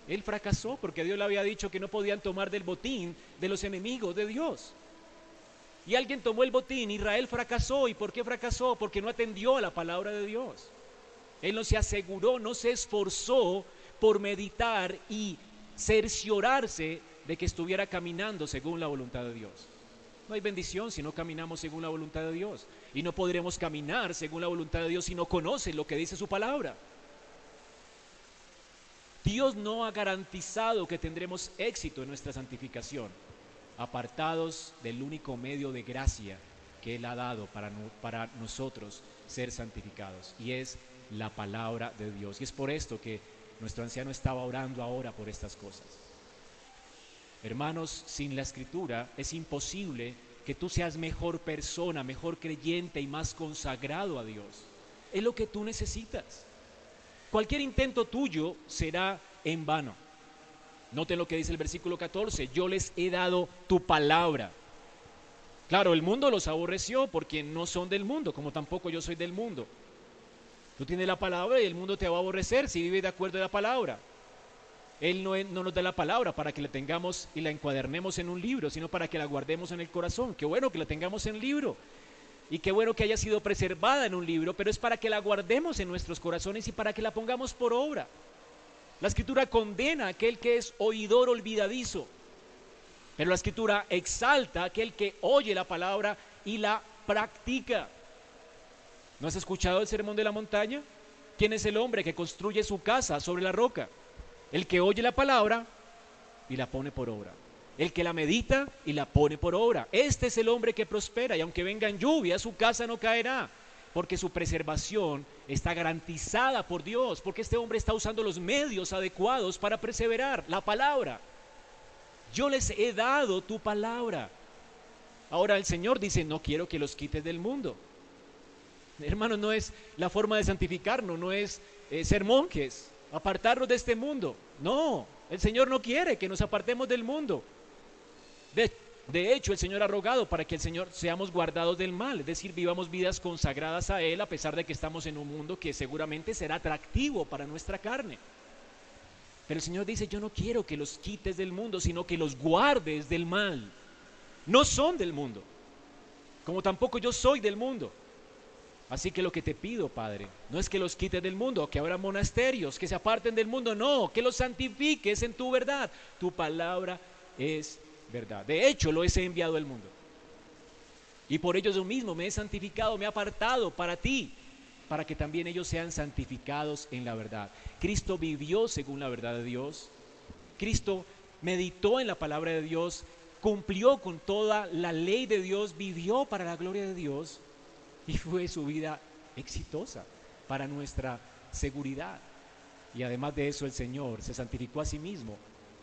Él fracasó porque Dios le había dicho que no podían tomar del botín de los enemigos de Dios. Y alguien tomó el botín, Israel fracasó. ¿Y por qué fracasó? Porque no atendió a la palabra de Dios. Él no se aseguró, no se esforzó por meditar y cerciorarse de que estuviera caminando según la voluntad de Dios. No hay bendición si no caminamos según la voluntad de Dios. Y no podremos caminar según la voluntad de Dios si no conoce lo que dice su palabra. Dios no ha garantizado que tendremos éxito en nuestra santificación, apartados del único medio de gracia que Él ha dado para, para nosotros ser santificados, y es la palabra de Dios. Y es por esto que nuestro anciano estaba orando ahora por estas cosas. Hermanos, sin la escritura es imposible que tú seas mejor persona, mejor creyente y más consagrado a Dios. Es lo que tú necesitas. Cualquier intento tuyo será en vano. Noten lo que dice el versículo 14, yo les he dado tu palabra. Claro, el mundo los aborreció porque no son del mundo, como tampoco yo soy del mundo. Tú tienes la palabra y el mundo te va a aborrecer si vive de acuerdo a la palabra. Él no, no, nos da la palabra para que la tengamos y la encuadernemos en un libro, sino para que la guardemos en el corazón. Qué bueno que la tengamos en libro. Y qué bueno que haya sido preservada en un libro, pero es para que la guardemos en nuestros corazones y para que la pongamos por obra. La escritura condena a aquel que es oidor olvidadizo, pero la escritura exalta a aquel que oye la palabra y la practica. ¿No has escuchado el sermón de la montaña? ¿Quién es el hombre que construye su casa sobre la roca? El que oye la palabra y la pone por obra el que la medita y la pone por obra. Este es el hombre que prospera y aunque vengan lluvias, su casa no caerá, porque su preservación está garantizada por Dios, porque este hombre está usando los medios adecuados para perseverar, la palabra. Yo les he dado tu palabra. Ahora el Señor dice, no quiero que los quites del mundo. Hermano, no es la forma de santificarnos, no es eh, ser monjes, apartarnos de este mundo. No, el Señor no quiere que nos apartemos del mundo. De, hecho, el Señor ha rogado para que el Señor seamos guardados del mal, es decir, vivamos vidas consagradas a Él a pesar de que estamos en un mundo que seguramente será atractivo para nuestra carne. Pero el Señor dice, yo no quiero que los quites del mundo, sino que los guardes del mal. No son del mundo, como tampoco yo soy del mundo. Así que lo que te pido, Padre, no es que los quites del mundo, que abra monasterios, que se aparten del mundo, no, que los santifiques en tu verdad. Tu palabra es verdad. De hecho, lo he enviado al mundo. Y por ellos yo mismo me he santificado, me he apartado para ti, para que también ellos sean santificados en la verdad. Cristo vivió según la verdad de Dios. Cristo meditó en la palabra de Dios, cumplió con toda la ley de Dios, vivió para la gloria de Dios <laughs> y fue su vida exitosa para nuestra seguridad. Y además de eso el Señor se santificó a sí mismo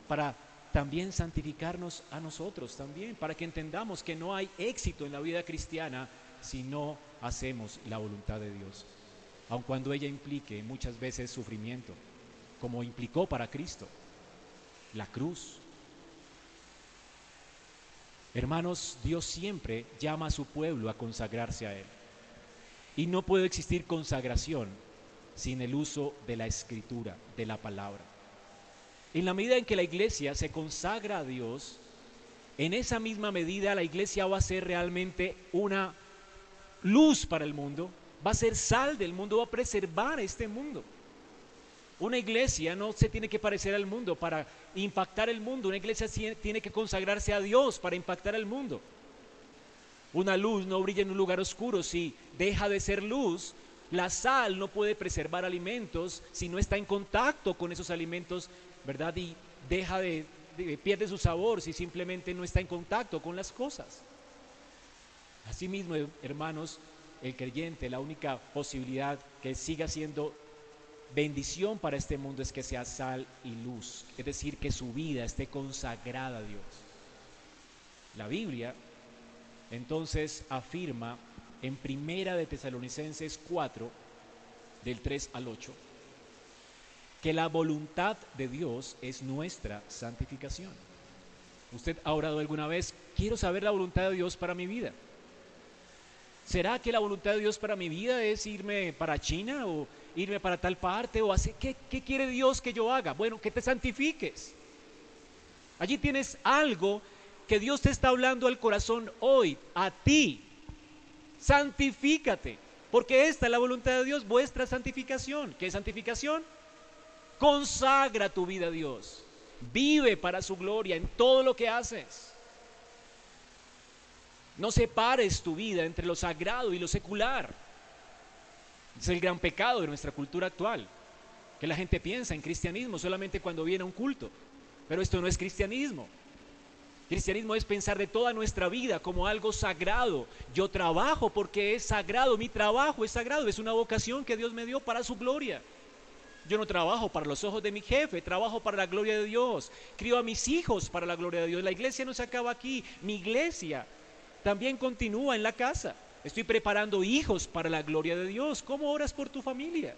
para también santificarnos a nosotros también, para que entendamos que no hay éxito en la vida cristiana si no hacemos la voluntad de Dios, aun cuando ella implique muchas veces sufrimiento, como implicó para Cristo la cruz. Hermanos, Dios siempre llama a su pueblo a consagrarse a Él. Y no puede existir consagración sin el uso de la escritura, de la palabra. En la medida en que la iglesia se consagra a Dios, en esa misma medida la iglesia va a ser realmente una luz para el mundo, va a ser sal del mundo, va a preservar este mundo. Una iglesia no se tiene que parecer al mundo para impactar el mundo, una iglesia tiene que consagrarse a Dios para impactar el mundo. Una luz no brilla en un lugar oscuro si deja de ser luz. La sal no puede preservar alimentos si no está en contacto con esos alimentos ¿verdad? Y deja de, pierde su sabor si simplemente no está en contacto con las cosas. Asimismo, hermanos, el creyente, la única posibilidad que siga siendo bendición para este mundo es que sea sal y luz, es decir, que su vida esté consagrada a Dios. La Biblia entonces afirma en Primera de Tesalonicenses 4, del 3 al 8, que la voluntad de Dios es nuestra santificación. ¿Usted ha orado alguna vez? Quiero saber la voluntad de Dios para mi vida. ¿Será que la voluntad de Dios para mi vida es irme para China o irme para tal parte o hacer, ¿qué, ¿qué quiere Dios que yo haga? Bueno, que te santifiques. Allí tienes algo que Dios te está hablando al corazón hoy, a ti. Santifícate, porque esta es la voluntad de Dios, vuestra santificación. ¿Qué es santificación? Consagra tu vida a Dios. Vive para su gloria en todo lo que haces. No separes tu vida entre lo sagrado y lo secular. Es el gran pecado de nuestra cultura actual, que la gente piensa en cristianismo solamente cuando viene a un culto. Pero esto no es cristianismo. Cristianismo es pensar de toda nuestra vida como algo sagrado. Yo trabajo porque es sagrado, mi trabajo es sagrado, es una vocación que Dios me dio para su gloria. Yo no trabajo para los ojos de mi jefe, trabajo para la gloria de Dios. Crío a mis hijos para la gloria de Dios. La iglesia no se acaba aquí, mi iglesia también continúa en la casa. Estoy preparando hijos para la gloria de Dios. ¿Cómo oras por tu familia?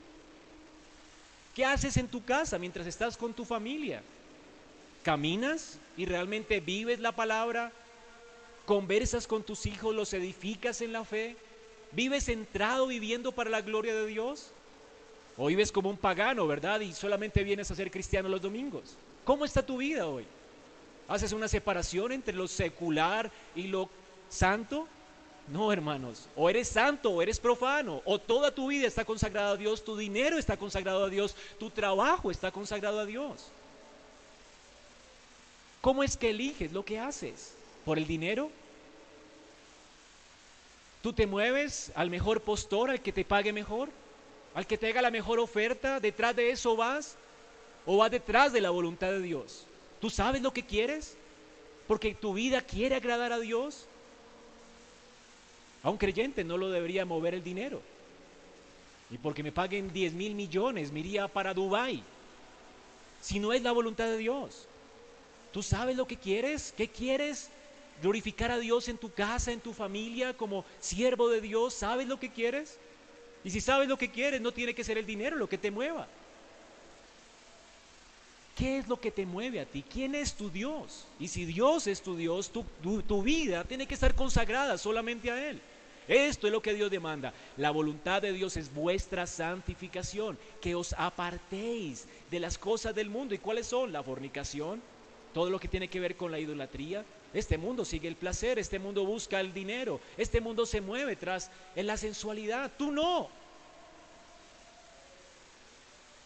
¿Qué haces en tu casa mientras estás con tu familia? ¿Caminas y realmente vives la palabra? ¿Conversas con tus hijos? ¿Los edificas en la fe? ¿Vives centrado viviendo para la gloria de Dios? ¿O vives como un pagano, verdad? Y solamente vienes a ser cristiano los domingos. ¿Cómo está tu vida hoy? ¿Haces una separación entre lo secular y lo santo? No, hermanos, o eres santo o eres profano, o toda tu vida está consagrada a Dios, tu dinero está consagrado a Dios, tu trabajo está consagrado a Dios. ¿Cómo es que eliges lo que haces? ¿Por el dinero? ¿Tú te mueves al mejor postor, al que te pague mejor? ¿Al que te haga la mejor oferta? ¿Detrás de eso vas? ¿O vas detrás de la voluntad de Dios? ¿Tú sabes lo que quieres? Porque tu vida quiere agradar a Dios. A un creyente no lo debería mover el dinero. Y porque me paguen 10 mil millones, me iría para Dubái. Si no es la voluntad de Dios. ¿Tú sabes lo que quieres? ¿Qué quieres? Glorificar a Dios en tu casa, en tu familia, como siervo de Dios. ¿Sabes lo que quieres? Y si sabes lo que quieres, no tiene que ser el dinero lo que te mueva. ¿Qué es lo que te mueve a ti? ¿Quién es tu Dios? Y si Dios es tu Dios, tu, vida tiene que estar consagrada solamente a Él. Esto es lo que Dios demanda. La voluntad de Dios es vuestra santificación, que os apartéis de las cosas del mundo. ¿Y cuáles son? La fornicación, todo lo que tiene que ver con la idolatría. Este mundo sigue el placer, este mundo busca el dinero, este mundo se mueve tras la sensualidad. Tú no.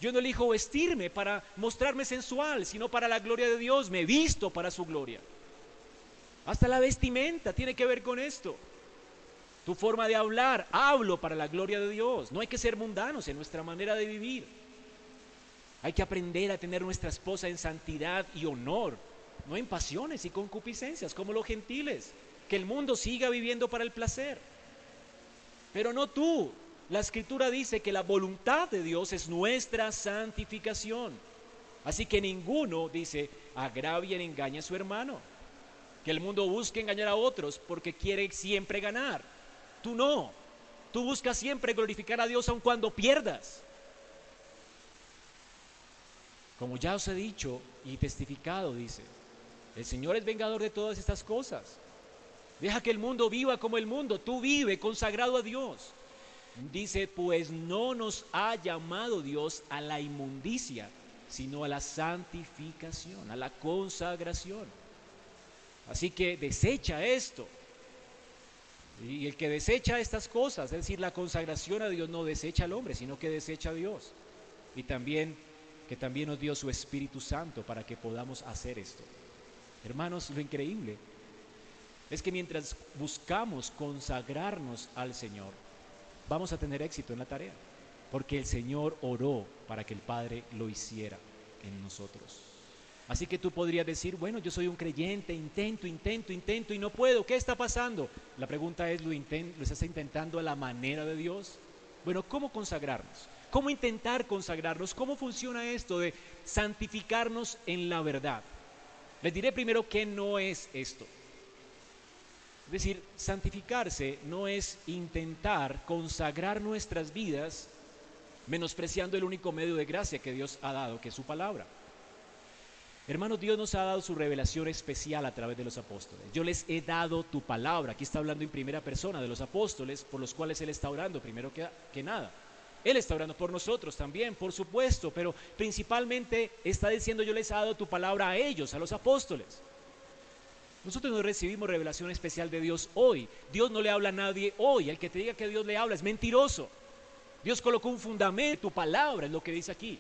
Yo no elijo vestirme para mostrarme sensual, sino para la gloria de Dios. Me visto para su gloria. Hasta la vestimenta tiene que ver con esto. Tu forma de hablar, hablo para la gloria de Dios. No hay que ser mundanos en nuestra manera de vivir. Hay que aprender a tener nuestra esposa en santidad y honor, no en pasiones y concupiscencias como los gentiles. Que el mundo siga viviendo para el placer. Pero no tú. La escritura dice que la voluntad de Dios es nuestra santificación. Así que ninguno, dice, agravia ni engaña a su hermano. Que el mundo busque engañar a otros porque quiere siempre ganar. Tú no. Tú buscas siempre glorificar a Dios aun cuando pierdas. Como ya os he dicho y testificado, dice, el Señor es vengador de todas estas cosas. Deja que el mundo viva como el mundo, tú vive consagrado a Dios. Dice, pues no nos ha llamado Dios a la inmundicia, sino a la santificación, a la consagración. Así que desecha esto. Y el que desecha estas cosas, es decir, la consagración a Dios no desecha al hombre, sino que desecha a Dios. Y también que también nos dio su Espíritu Santo para que podamos hacer esto. Hermanos, lo increíble es que mientras buscamos consagrarnos al Señor, vamos a tener éxito en la tarea, porque el Señor oró para que el Padre lo hiciera en nosotros. Así que tú podrías decir, bueno, yo soy un creyente, intento, intento, intento y no puedo. ¿Qué está pasando? La pregunta es, ¿lo, ¿lo estás intentando a la manera de Dios? Bueno, ¿cómo consagrarnos? ¿Cómo intentar consagrarnos? ¿Cómo funciona esto de santificarnos en la verdad? Les diré primero qué no es esto. Es decir, santificarse no es intentar consagrar nuestras vidas menospreciando el único medio de gracia que Dios ha dado, que es su palabra. Hermanos, Dios nos ha dado su revelación especial a través de los apóstoles. Yo les he dado tu palabra. Aquí está hablando en primera persona de los apóstoles por los cuales Él está orando, primero que, que nada. Él está orando por nosotros también, por supuesto, pero principalmente está diciendo yo les he dado tu palabra a ellos, a los apóstoles. Nosotros no recibimos revelación especial de Dios hoy. Dios no le habla a nadie hoy. El que te diga que Dios le habla es mentiroso. Dios colocó un fundamento, tu palabra es lo que dice aquí.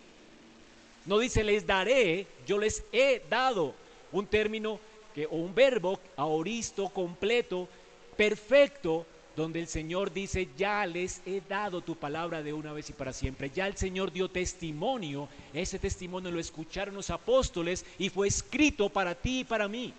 No dice les daré, yo les he dado. Un término que, o un verbo aoristo, completo, perfecto, donde el Señor dice, ya les he dado tu palabra de una vez y para siempre. Ya el Señor dio testimonio, ese testimonio lo escucharon los apóstoles y fue escrito para ti y para mí.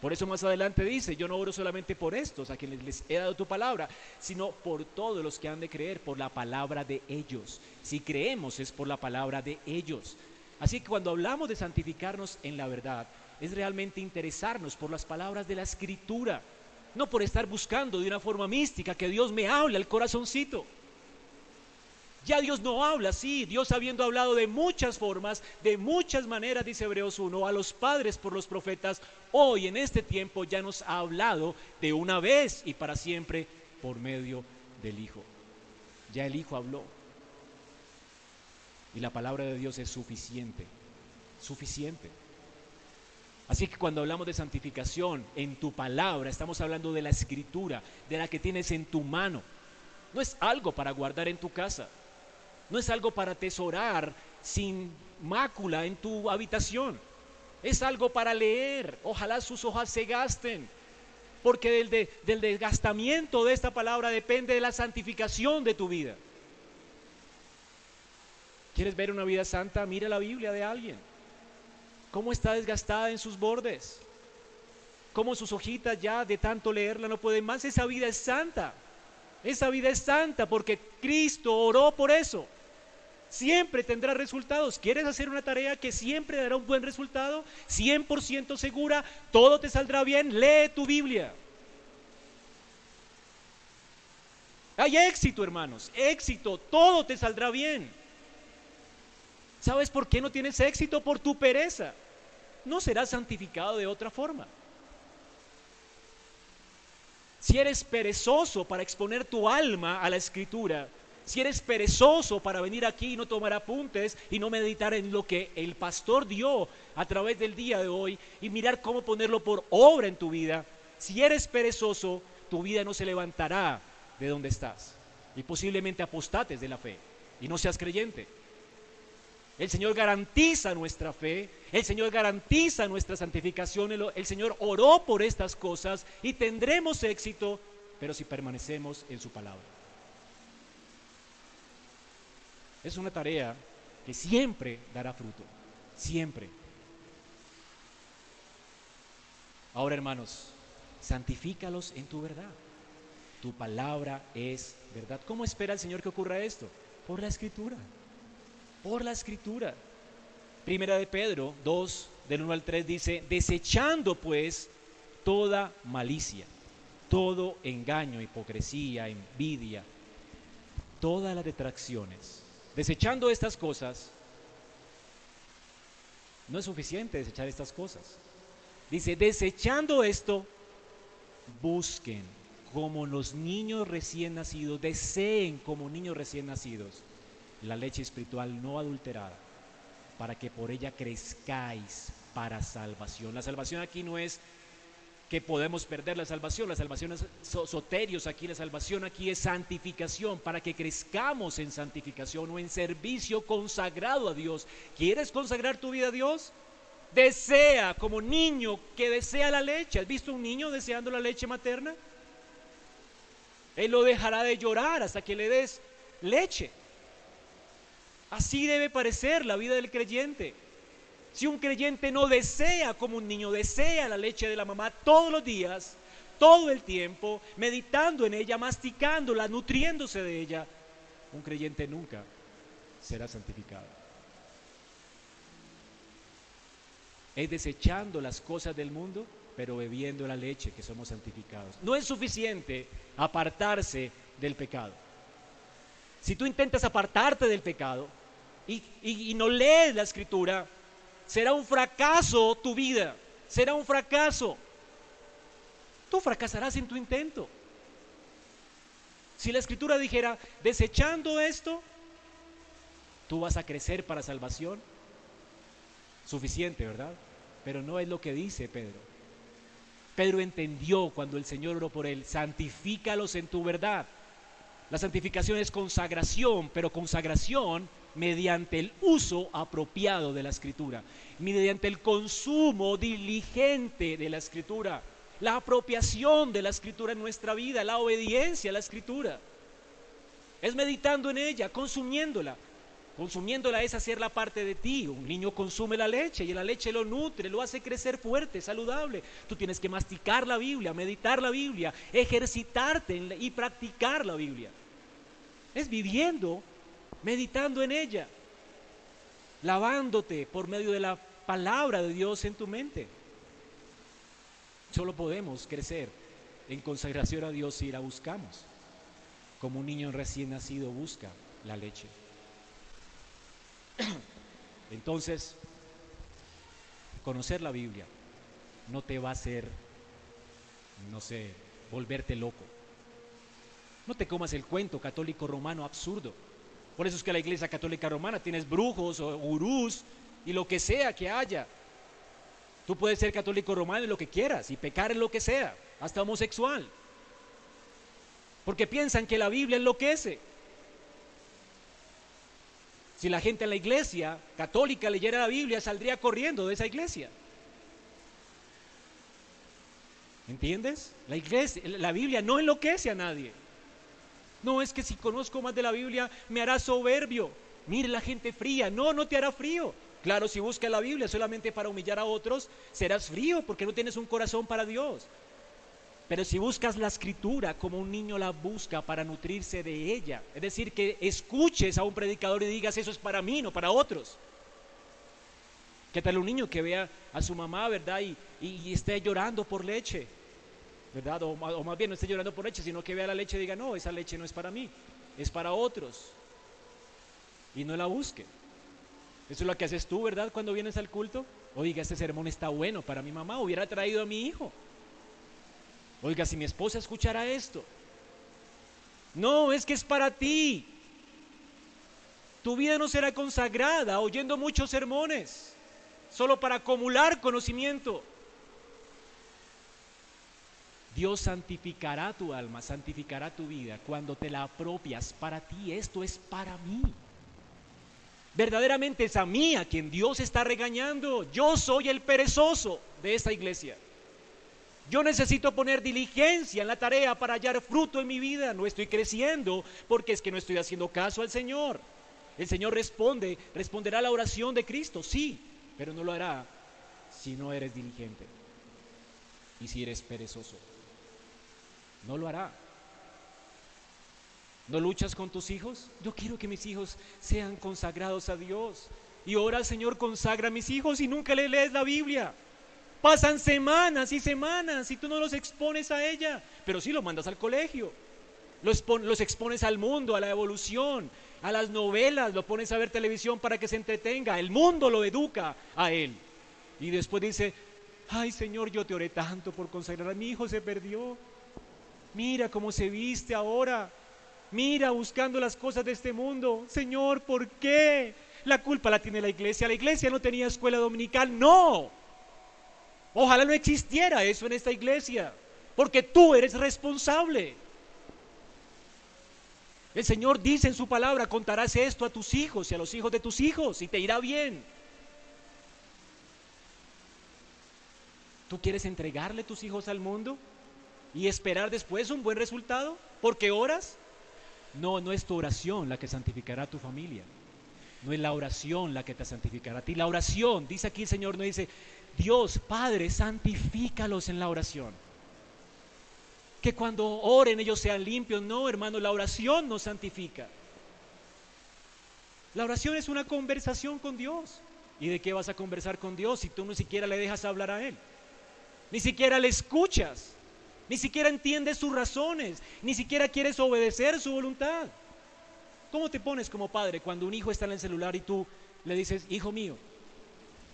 Por eso más adelante dice, yo no oro solamente por estos a quienes les he dado tu palabra, sino por todos los que han de creer, por la palabra de ellos. Si creemos es por la palabra de ellos. Así que cuando hablamos de santificarnos en la verdad, es realmente interesarnos por las palabras de la escritura, no por estar buscando de una forma mística que Dios me hable al corazoncito. Ya Dios no habla así, Dios habiendo hablado de muchas formas, de muchas maneras, dice Hebreos 1, a los padres por los profetas, hoy en este tiempo ya nos ha hablado de una vez y para siempre por medio del Hijo. Ya el Hijo habló. Y la palabra de Dios es suficiente, suficiente. Así que cuando hablamos de santificación en tu palabra, estamos hablando de la escritura, de la que tienes en tu mano. No es algo para guardar en tu casa no es algo para atesorar sin mácula en tu habitación. Es algo para leer. Ojalá sus hojas se gasten. Porque del, del desgastamiento de esta palabra depende de la santificación de tu vida. ¿Quieres ver una vida santa? Mira la Biblia de alguien. ¿Cómo está desgastada en sus bordes? ¿Cómo sus hojitas ya de tanto leerla no pueden más? Esa vida es santa. Esa vida es santa porque Cristo oró por eso siempre tendrá resultados. ¿Quieres hacer una tarea que siempre dará un buen resultado? 100% segura, todo te saldrá bien, lee tu Biblia. Hay éxito, hermanos, éxito, todo te saldrá bien. ¿Sabes por qué no tienes éxito? Por tu pereza. No serás santificado de otra forma. Si eres perezoso para exponer tu alma a la escritura, si eres perezoso para venir aquí y no tomar apuntes y no meditar en lo que el pastor dio a través del día de hoy y mirar cómo ponerlo por obra en tu vida, si eres perezoso, tu vida no se levantará de donde estás y posiblemente apostates de la fe y no seas creyente. El Señor garantiza nuestra fe, el Señor garantiza nuestra santificación, el, Señor oró por estas cosas y tendremos éxito, pero si permanecemos en su palabra. Es una tarea que siempre dará fruto, siempre. Ahora, hermanos, santifícalos en tu verdad. Tu palabra es verdad. ¿Cómo espera el Señor que ocurra esto? Por la escritura. Por la escritura. Primera de Pedro 2, del 1 al 3 dice, desechando pues toda malicia, todo engaño, hipocresía, envidia, todas las detracciones Desechando estas cosas, no es suficiente desechar estas cosas. Dice, desechando esto, busquen como los niños recién nacidos, deseen como niños recién nacidos la leche espiritual no adulterada, para que por ella crezcáis para salvación. La salvación aquí no es que podemos perder la salvación. La salvación es soterios aquí, la salvación aquí es santificación, para que crezcamos en santificación o en servicio consagrado a Dios. ¿Quieres consagrar tu vida a Dios? Desea como niño que desea la leche. ¿Has visto un niño deseando la leche materna? Él lo dejará de llorar hasta que le des leche. Así debe parecer la vida del creyente. Si un creyente no desea como un niño desea la leche de la mamá todos los días, todo el tiempo, meditando en ella, masticándola, nutriéndose de ella, un creyente nunca será santificado. Es desechando las cosas del mundo, pero bebiendo la leche que somos santificados. No es suficiente apartarse del pecado. Si tú intentas apartarte del pecado y, no lees la escritura, será un fracaso tu vida, será un fracaso. Tú fracasarás en tu intento. Si la escritura dijera, desechando esto, tú vas a crecer para salvación. Suficiente, ¿verdad? Pero no es lo que dice Pedro. Pedro entendió cuando el Señor oró por él, santifícalos en tu verdad. La santificación es consagración, pero consagración mediante el uso apropiado de la escritura, mediante el consumo diligente de la escritura, la apropiación de la escritura en nuestra vida, la obediencia a la escritura. Es meditando en ella, consumiéndola. Consumiéndola es hacer la parte de ti. Un niño consume la leche y la leche lo nutre, lo hace crecer fuerte, saludable. Tú tienes que masticar la Biblia, meditar la Biblia, ejercitarte y practicar la Biblia. Es viviendo, meditando en ella, lavándote por medio de la palabra de Dios en tu mente. Solo podemos crecer en consagración a Dios si la buscamos, como un niño recién nacido busca la leche. <clears throat> Entonces, conocer la Biblia no te va a hacer, no sé, volverte loco. No te comas el cuento católico romano absurdo. Por eso es que la iglesia católica romana tienes brujos o gurús y lo que sea que haya. Tú puedes ser católico romano en lo que quieras y pecar en lo que sea, hasta homosexual. Porque piensan que la Biblia enloquece. Si la gente en la iglesia católica leyera la Biblia, saldría corriendo de esa iglesia. ¿Entiendes? La iglesia, la Biblia no enloquece a nadie. No es que si conozco más de la Biblia me hará soberbio. Mire la gente fría. No, no te hará frío. Claro, si buscas la Biblia solamente para humillar a otros, serás frío porque no tienes un corazón para Dios. Pero si buscas la escritura como un niño la busca para nutrirse de ella, es decir, que escuches a un predicador y digas, eso es para mí, no para otros. ¿Qué tal un niño que vea a su mamá, verdad, y, y esté llorando por leche? ¿Verdad? O, más bien no esté llorando por leche, sino que vea la leche y diga, no, esa leche no es para mí, es para otros. Y no la busque. Eso es lo que haces tú, ¿verdad? Cuando vienes al culto. Oiga, este sermón está bueno para mi mamá, hubiera traído a mi hijo. Oiga, si mi esposa escuchara esto. No, es que es para ti. Tu vida no será consagrada oyendo muchos sermones, solo para acumular conocimiento. Dios santificará tu alma, santificará tu vida cuando te la apropias para ti. Esto es para mí. Verdaderamente es a mí a quien Dios está regañando. Yo soy el perezoso de esta iglesia. Yo necesito poner diligencia en la tarea para hallar fruto en mi vida. No estoy creciendo porque es que no estoy haciendo caso al Señor. El Señor responde, responderá la oración de Cristo, sí, pero no lo hará si no eres diligente y si eres perezoso. No lo hará. ¿No luchas con tus hijos? Yo quiero que mis hijos sean consagrados a Dios. Y ahora Señor, consagra a mis hijos y nunca le lees la Biblia. Pasan semanas y semanas y tú no los expones a ella, pero sí los mandas al colegio. Los, los expones al mundo, a la evolución, a las novelas, lo pones a ver televisión para que se entretenga. El mundo lo educa a él. Y después dice, ay Señor, yo te oré tanto por consagrar a mi hijo, se perdió. Mira cómo se viste ahora. Mira buscando las cosas de este mundo. Señor, ¿por qué? La culpa la tiene la iglesia. La iglesia no tenía escuela dominical. No. Ojalá no existiera eso en esta iglesia. Porque tú eres responsable. El Señor dice en su palabra, contarás esto a tus hijos y a los hijos de tus hijos y te irá bien. ¿Tú quieres entregarle tus hijos al mundo? Y esperar después un buen resultado? ¿Porque oras? No, no es tu oración la que santificará a tu familia. No es la oración la que te santificará a ti. La oración, dice aquí el Señor, no dice, Dios Padre, santifícalos en la oración. Que cuando oren ellos sean limpios. No, hermano, la oración nos santifica. La oración es una conversación con Dios. ¿Y de qué vas a conversar con Dios si tú ni siquiera le dejas hablar a Él? Ni siquiera le escuchas ni siquiera entiendes sus razones, ni siquiera quieres obedecer su voluntad. ¿Cómo te pones como padre cuando un hijo está en el celular y tú le dices, hijo mío,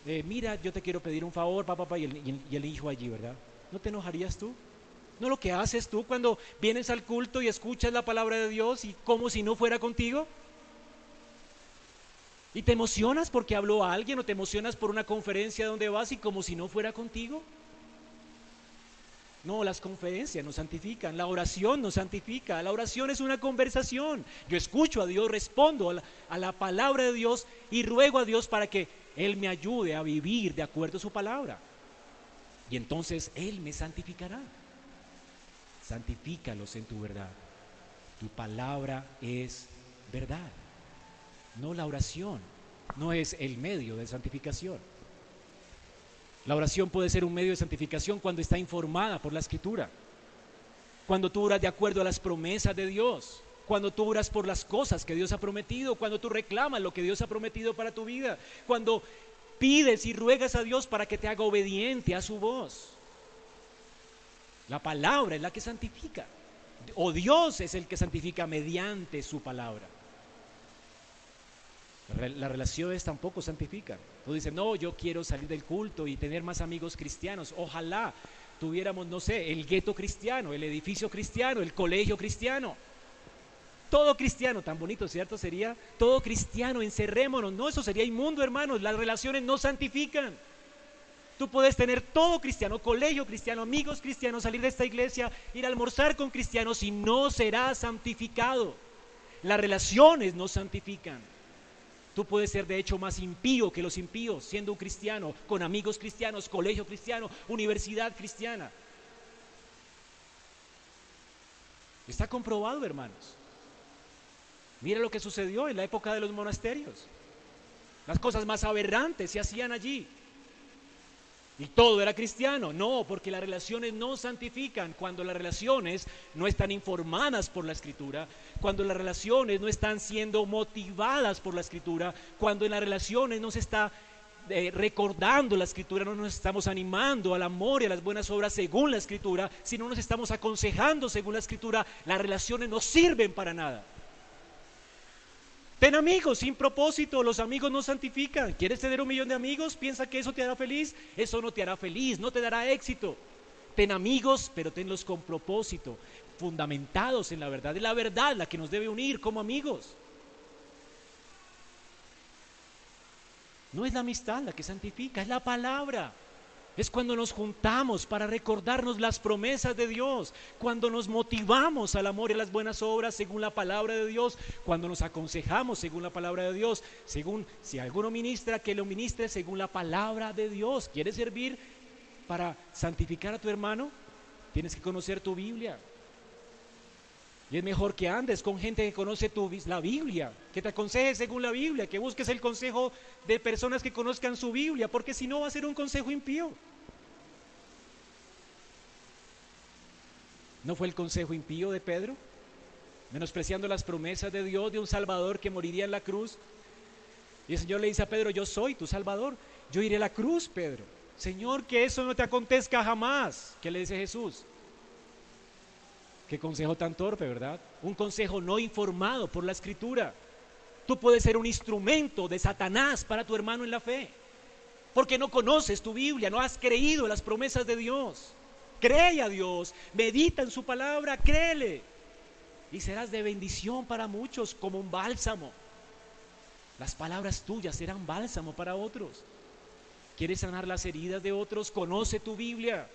eh, mira, yo te quiero pedir un favor, papá, papá, y el, hijo allí, ¿verdad? ¿No te enojarías tú? ¿No lo que haces tú cuando vienes al culto y escuchas la palabra de Dios y como si no fuera contigo? ¿Y te emocionas porque habló a alguien o te emocionas por una conferencia donde vas y como si no fuera contigo? No, las conferencias nos santifican, la oración nos santifica, la oración es una conversación. Yo escucho a Dios, respondo a la, a la, palabra de Dios y ruego a Dios para que Él me ayude a vivir de acuerdo a su palabra. Y entonces Él me santificará. Santifícalos en tu verdad. Tu palabra es verdad. No la oración, no es el medio de santificación. La oración puede ser un medio de santificación cuando está informada por la escritura. Cuando tú oras de acuerdo a las promesas de Dios. Cuando tú oras por las cosas que Dios ha prometido. Cuando tú reclamas lo que Dios ha prometido para tu vida. Cuando pides y ruegas a Dios para que te haga obediente a su voz. La palabra es la que santifica. O Dios es el que santifica mediante su palabra. Las relaciones tampoco santifican. Tú dices, no, yo quiero salir del culto y tener más amigos cristianos. Ojalá tuviéramos, no sé, el gueto cristiano, el edificio cristiano, el colegio cristiano. Todo cristiano, tan bonito, ¿cierto? Sería todo cristiano, encerrémonos. No, eso sería inmundo, hermanos. Las relaciones no santifican. Tú puedes tener todo cristiano, colegio cristiano, amigos cristianos, salir de esta iglesia, ir a almorzar con cristianos y no será santificado. Las relaciones no santifican. Tú puedes ser de hecho más impío que los impíos, siendo un cristiano, con amigos cristianos, colegio cristiano, universidad cristiana. Está comprobado, hermanos. Mira lo que sucedió en la época de los monasterios. Las cosas más aberrantes se hacían allí. Y todo era cristiano. No, porque las relaciones no santifican cuando las relaciones no están informadas por la escritura, cuando las relaciones no están siendo motivadas por la escritura, cuando en las relaciones no se está eh, recordando la escritura, no nos estamos animando al amor y a las buenas obras según la escritura, sino nos estamos aconsejando según la escritura, las relaciones no sirven para nada. Ten amigos sin propósito, los amigos no santifican. ¿Quieres tener un millón de amigos? ¿Piensa que eso te hará feliz? Eso no te hará feliz, no te dará éxito. Ten amigos, pero tenlos con propósito, fundamentados en la verdad. Es la verdad la que nos debe unir como amigos. No es la amistad la que santifica, es la palabra. Es cuando nos juntamos para recordarnos las promesas de Dios, cuando nos motivamos al amor y a las buenas obras según la palabra de Dios, cuando nos aconsejamos según la palabra de Dios, según si alguno ministra, que lo ministre según la palabra de Dios. ¿Quieres servir para santificar a tu hermano? Tienes que conocer tu Biblia. Y es mejor que andes con gente que conoce tu, la Biblia, que te aconseje según la Biblia, que busques el consejo de personas que conozcan su Biblia, porque si no va a ser un consejo impío. ¿No fue el consejo impío de Pedro? Menospreciando las promesas de Dios de un Salvador que moriría en la cruz. Y el Señor le dice a Pedro, yo soy tu Salvador, yo iré a la cruz, Pedro. Señor, que eso no te acontezca jamás. ¿Qué le dice Jesús? Qué consejo tan torpe, ¿verdad? Un consejo no informado por la escritura. Tú puedes ser un instrumento de Satanás para tu hermano en la fe. Porque no conoces tu Biblia, no has creído en las promesas de Dios. Cree a Dios, medita en su palabra, créele. Y serás de bendición para muchos como un bálsamo. Las palabras tuyas serán bálsamo para otros. ¿Quieres sanar las heridas de otros? Conoce tu Biblia.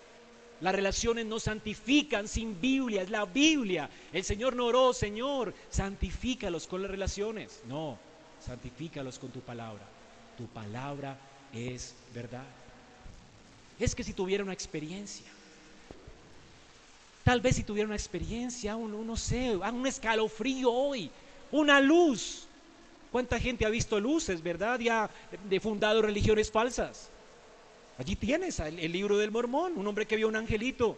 Las relaciones no santifican sin Biblia, es la Biblia. El Señor no oró, Señor, santifícalos con las relaciones. No, santifícalos con tu palabra. Tu palabra es verdad. Es que si tuviera una experiencia, tal vez si tuviera una experiencia, un, no sé, un escalofrío hoy, una luz. ¿Cuánta gente ha visto luces, verdad? Y ha fundado religiones falsas. Allí tienes el, libro del mormón, un hombre que vio un angelito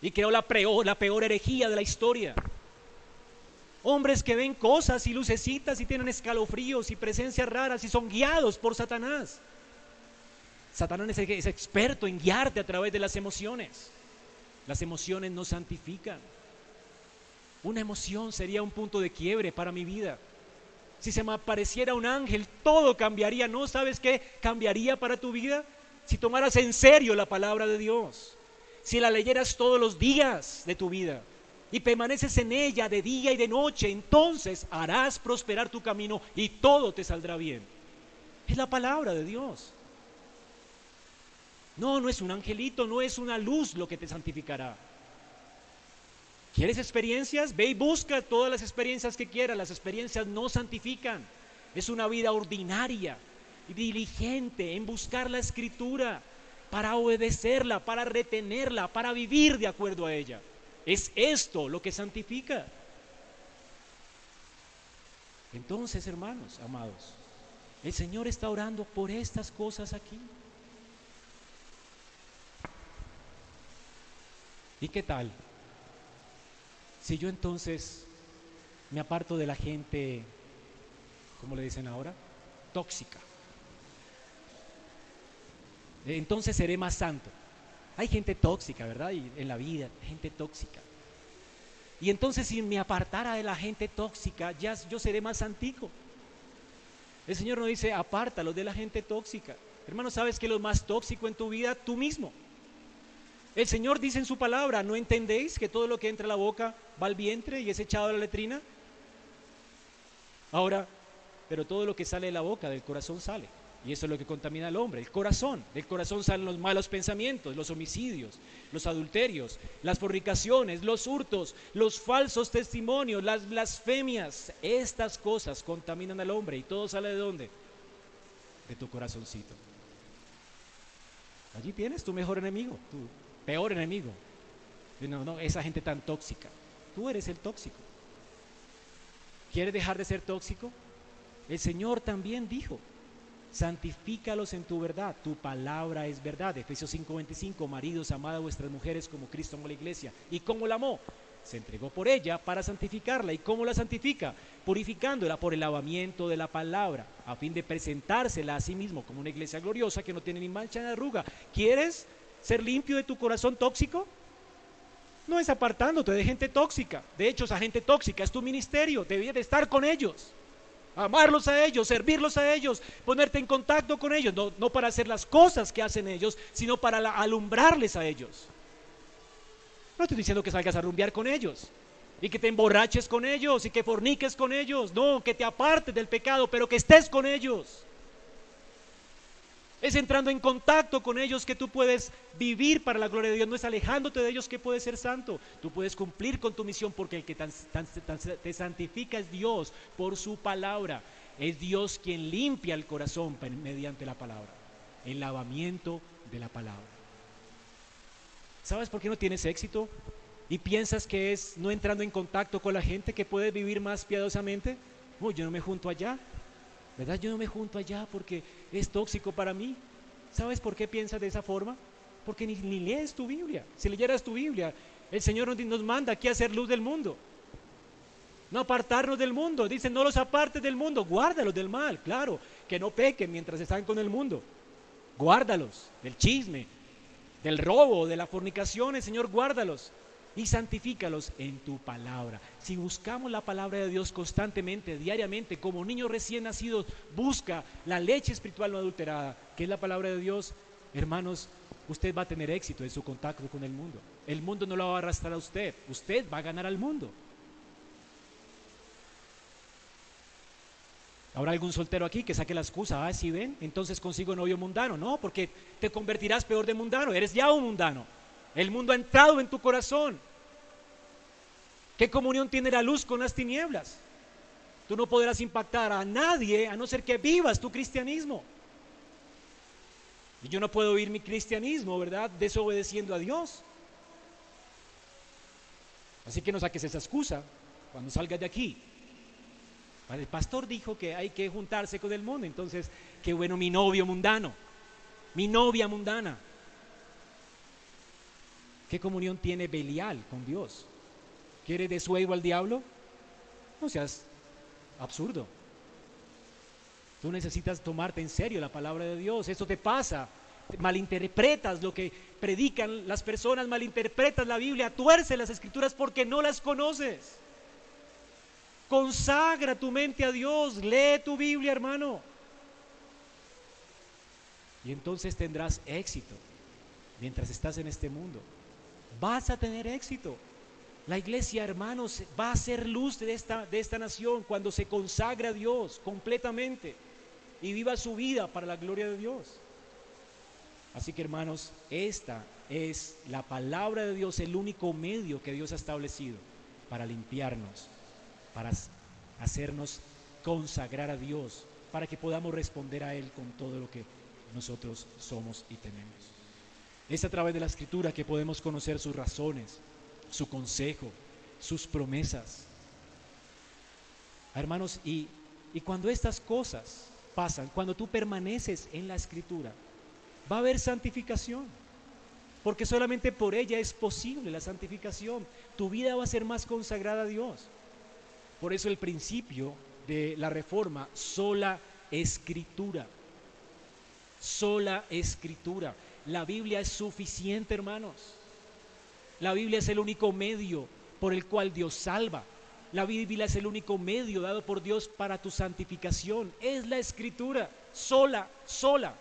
y creó la peor, la peor herejía de la historia. Hombres que ven cosas y lucecitas y tienen escalofríos y presencias raras y son guiados por Satanás. Satanás es, es experto en guiarte a través de las emociones. Las emociones no santifican. Una emoción sería un punto de quiebre para mi vida. Si se me apareciera un ángel, todo cambiaría. ¿No sabes qué cambiaría para tu vida? Si tomaras en serio la palabra de Dios. Si la leyeras todos los días de tu vida. y permaneces en ella de día y de noche, entonces harás prosperar tu camino y todo te saldrá bien. Es la palabra de Dios. No, no es un angelito, no es una luz lo que te santificará. ¿Quieres experiencias? Ve y busca todas las experiencias que quieras. Las experiencias no santifican. Es una vida ordinaria y diligente en buscar la escritura para obedecerla, para retenerla, para vivir de acuerdo a ella. Es esto lo que santifica. Entonces, hermanos, amados, el Señor está orando por estas cosas aquí. ¿Y qué tal? Si yo entonces me aparto de la gente, ¿cómo le dicen ahora? Tóxica. Entonces seré más santo. Hay gente tóxica, ¿verdad? Y en la vida, gente tóxica. Y entonces si me apartara de la gente tóxica, ya yo seré más santico. El Señor no dice, apártalo de la gente tóxica. Hermano, ¿sabes que lo más tóxico en tu vida? Tú mismo. El Señor dice en su palabra, ¿no entendéis que todo lo que entra a la boca va al vientre y es echado a la letrina? Ahora, pero todo lo que sale de la boca, del corazón sale. Y eso es lo que contamina al hombre, el corazón. Del corazón salen los malos pensamientos, los homicidios, los adulterios, las fornicaciones, los hurtos, los falsos testimonios, las blasfemias. Estas cosas contaminan al hombre y todo sale de dónde? De tu corazoncito. Allí tienes tu mejor enemigo, tu peor enemigo. No, no, esa gente tan tóxica. Tú eres el tóxico. ¿Quieres dejar de ser tóxico? El Señor también dijo, santifícalos en tu verdad, tu palabra es verdad. Efesios 5:25, maridos, amad a vuestras mujeres como Cristo amó la iglesia. ¿Y cómo la amó? Se entregó por ella para santificarla. ¿Y cómo la santifica? Purificándola por el lavamiento de la palabra, a fin de presentársela a sí mismo como una iglesia gloriosa que no tiene ni mancha ni arruga. ¿Quieres ser limpio de tu corazón tóxico? No es apartándote de gente tóxica. De hecho, esa gente tóxica es tu ministerio. Debías de estar con ellos. Amarlos a ellos, servirlos a ellos, ponerte en contacto con ellos. No, no para hacer las cosas que hacen ellos, sino para alumbrarles a ellos. No estoy diciendo que salgas a rumbear con ellos y que te emborraches con ellos y que forniques con ellos. No, que te apartes del pecado, pero que estés con ellos. Es entrando en contacto con ellos que tú puedes vivir para la gloria de Dios. No es alejándote de ellos que puedes ser santo. Tú puedes cumplir con tu misión porque el que te santifica es Dios por su palabra. Es Dios quien limpia el corazón mediante la palabra. El lavamiento de la palabra. ¿Sabes por qué no tienes éxito? ¿Y piensas que es no entrando en contacto con la gente que puedes vivir más piadosamente? Uy, yo no me junto allá. ¿Verdad? Yo no me junto allá porque es tóxico para mí. ¿Sabes por qué piensas de esa forma? Porque ni, lees tu Biblia. Si leyeras tu Biblia, el Señor nos manda aquí a hacer luz del mundo. No apartarnos del mundo. Dice, no los apartes del mundo, guárdalos del mal. Claro, que no pequen mientras están con el mundo. Guárdalos del chisme, del robo, de la fornicación. El Señor, guárdalos y santifícalos en tu palabra. Si buscamos la palabra de Dios constantemente, diariamente, como niños recién nacidos, busca la leche espiritual no adulterada, que es la palabra de Dios, hermanos, usted va a tener éxito en su contacto con el mundo. El mundo no lo va a arrastrar a usted, usted va a ganar al mundo. ¿Habrá algún soltero aquí que saque la excusa? Ah, si ven, entonces consigo novio mundano. No, porque te convertirás peor de mundano, eres ya un mundano. El mundo ha entrado en tu corazón. ¿Qué comunión tiene la luz con las tinieblas? Tú no podrás impactar a nadie a no ser que vivas tu cristianismo. Y yo no puedo vivir mi cristianismo, ¿verdad? Desobedeciendo a Dios. Así que no saques esa excusa cuando salgas de aquí. El pastor dijo que hay que juntarse con el mundo, entonces, qué bueno mi novio mundano, mi novia mundana. ¿Qué comunión tiene Belial con Dios? ¿Quiere de suelo al diablo? No seas absurdo. Tú necesitas tomarte en serio la palabra de Dios. Esto te pasa. Malinterpretas lo que predican las personas, malinterpretas la Biblia, tuerce las escrituras porque no las conoces. Consagra tu mente a Dios, lee tu Biblia, hermano. Y entonces tendrás éxito mientras estás en este mundo vas a tener éxito. La iglesia, hermanos, va a ser luz de esta, de esta nación cuando se consagra a Dios completamente y viva su vida para la gloria de Dios. Así que, hermanos, esta es la palabra de Dios, el único medio que Dios ha establecido para limpiarnos, para hacernos consagrar a Dios, para que podamos responder a Él con todo lo que nosotros somos y tenemos. Es a través de la escritura que podemos conocer sus razones, su consejo, sus promesas. Hermanos, y, cuando estas cosas pasan, cuando tú permaneces en la escritura, va a haber santificación, porque solamente por ella es posible la santificación. Tu vida va a ser más consagrada a Dios. Por eso el principio de la reforma, sola escritura, sola escritura. La Biblia es suficiente, hermanos. La Biblia es el único medio por el cual Dios salva. La Biblia es el único medio dado por Dios para tu santificación. Es la escritura, sola, sola.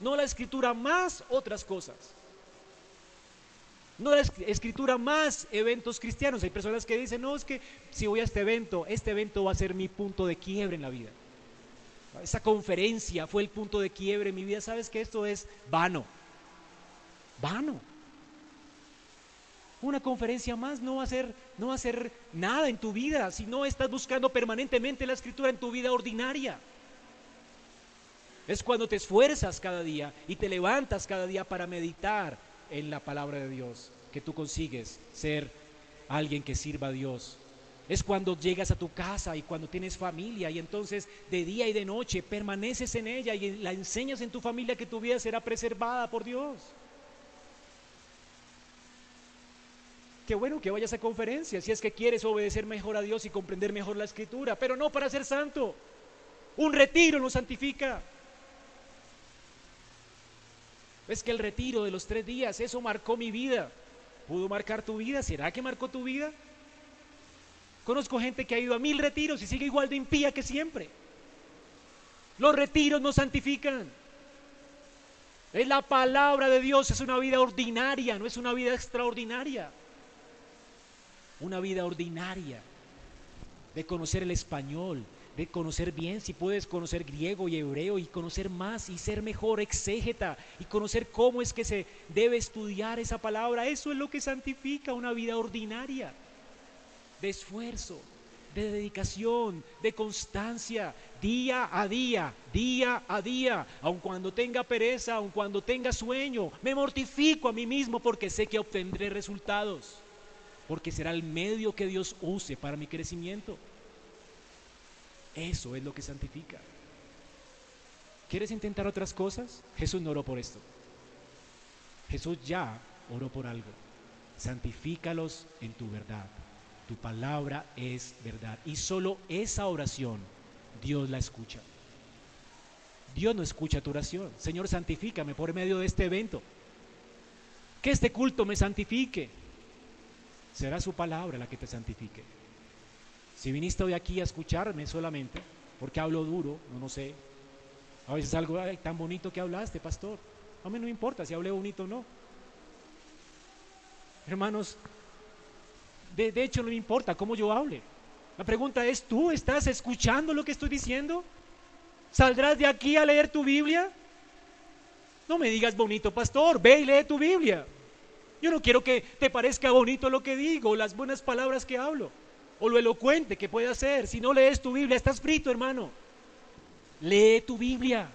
No la escritura más otras cosas. No la escritura más eventos cristianos. Hay personas que dicen, no, es que si voy a este evento, este evento va a ser mi punto de quiebre en la vida. Esa conferencia fue el punto de quiebre en mi vida. Sabes que esto es vano. Vano. Una conferencia más no va a ser no va a ser nada en tu vida si no estás buscando permanentemente la escritura en tu vida ordinaria. Es cuando te esfuerzas cada día y te levantas cada día para meditar en la palabra de Dios que tú consigues ser alguien que sirva a Dios. Es cuando llegas a tu casa y cuando tienes familia y entonces de día y de noche permaneces en ella y la enseñas en tu familia que tu vida será preservada por Dios. Qué bueno que vayas a conferencias si es que quieres obedecer mejor a Dios y comprender mejor la escritura, pero no para ser santo. Un retiro nos santifica. Es que el retiro de los tres días, eso marcó mi vida. ¿Pudo marcar tu vida? ¿Será que marcó tu vida? Conozco gente que ha ido a mil retiros y sigue igual de impía que siempre. Los retiros nos santifican. Es la palabra de Dios, es una vida ordinaria, no es una vida extraordinaria una vida ordinaria, de conocer el español, de conocer bien, si puedes conocer griego y hebreo y conocer más y ser mejor exégeta y conocer cómo es que se debe estudiar esa palabra. Eso es lo que santifica una vida ordinaria, de esfuerzo, de dedicación, de constancia, día a día, día a día, aun cuando tenga pereza, aun cuando tenga sueño, me mortifico a mí mismo porque sé que obtendré resultados porque será el medio que Dios use para mi crecimiento. Eso es lo que santifica. ¿Quieres intentar otras cosas? Jesús no oró por esto. Jesús ya oró por algo. Santifícalos en tu verdad. Tu palabra es verdad. Y solo esa oración Dios la escucha. Dios no escucha tu oración. Señor, santifícame por medio de este evento. Que este culto me santifique será su palabra la que te santifique. Si viniste hoy aquí a escucharme solamente, porque hablo duro, no, no sé, a veces algo tan bonito que hablaste, pastor, a mí no importa si hablé bonito o no. Hermanos, de, de hecho no me importa cómo yo hable. La pregunta es, ¿tú estás escuchando lo que estoy diciendo? ¿Saldrás de aquí a leer tu Biblia? No me digas bonito, pastor, ve y lee tu Biblia. Yo no quiero que te parezca bonito lo que digo, las buenas palabras que hablo, o lo elocuente que pueda ser. Si no lees tu Biblia, estás frito, hermano. Lee tu Biblia.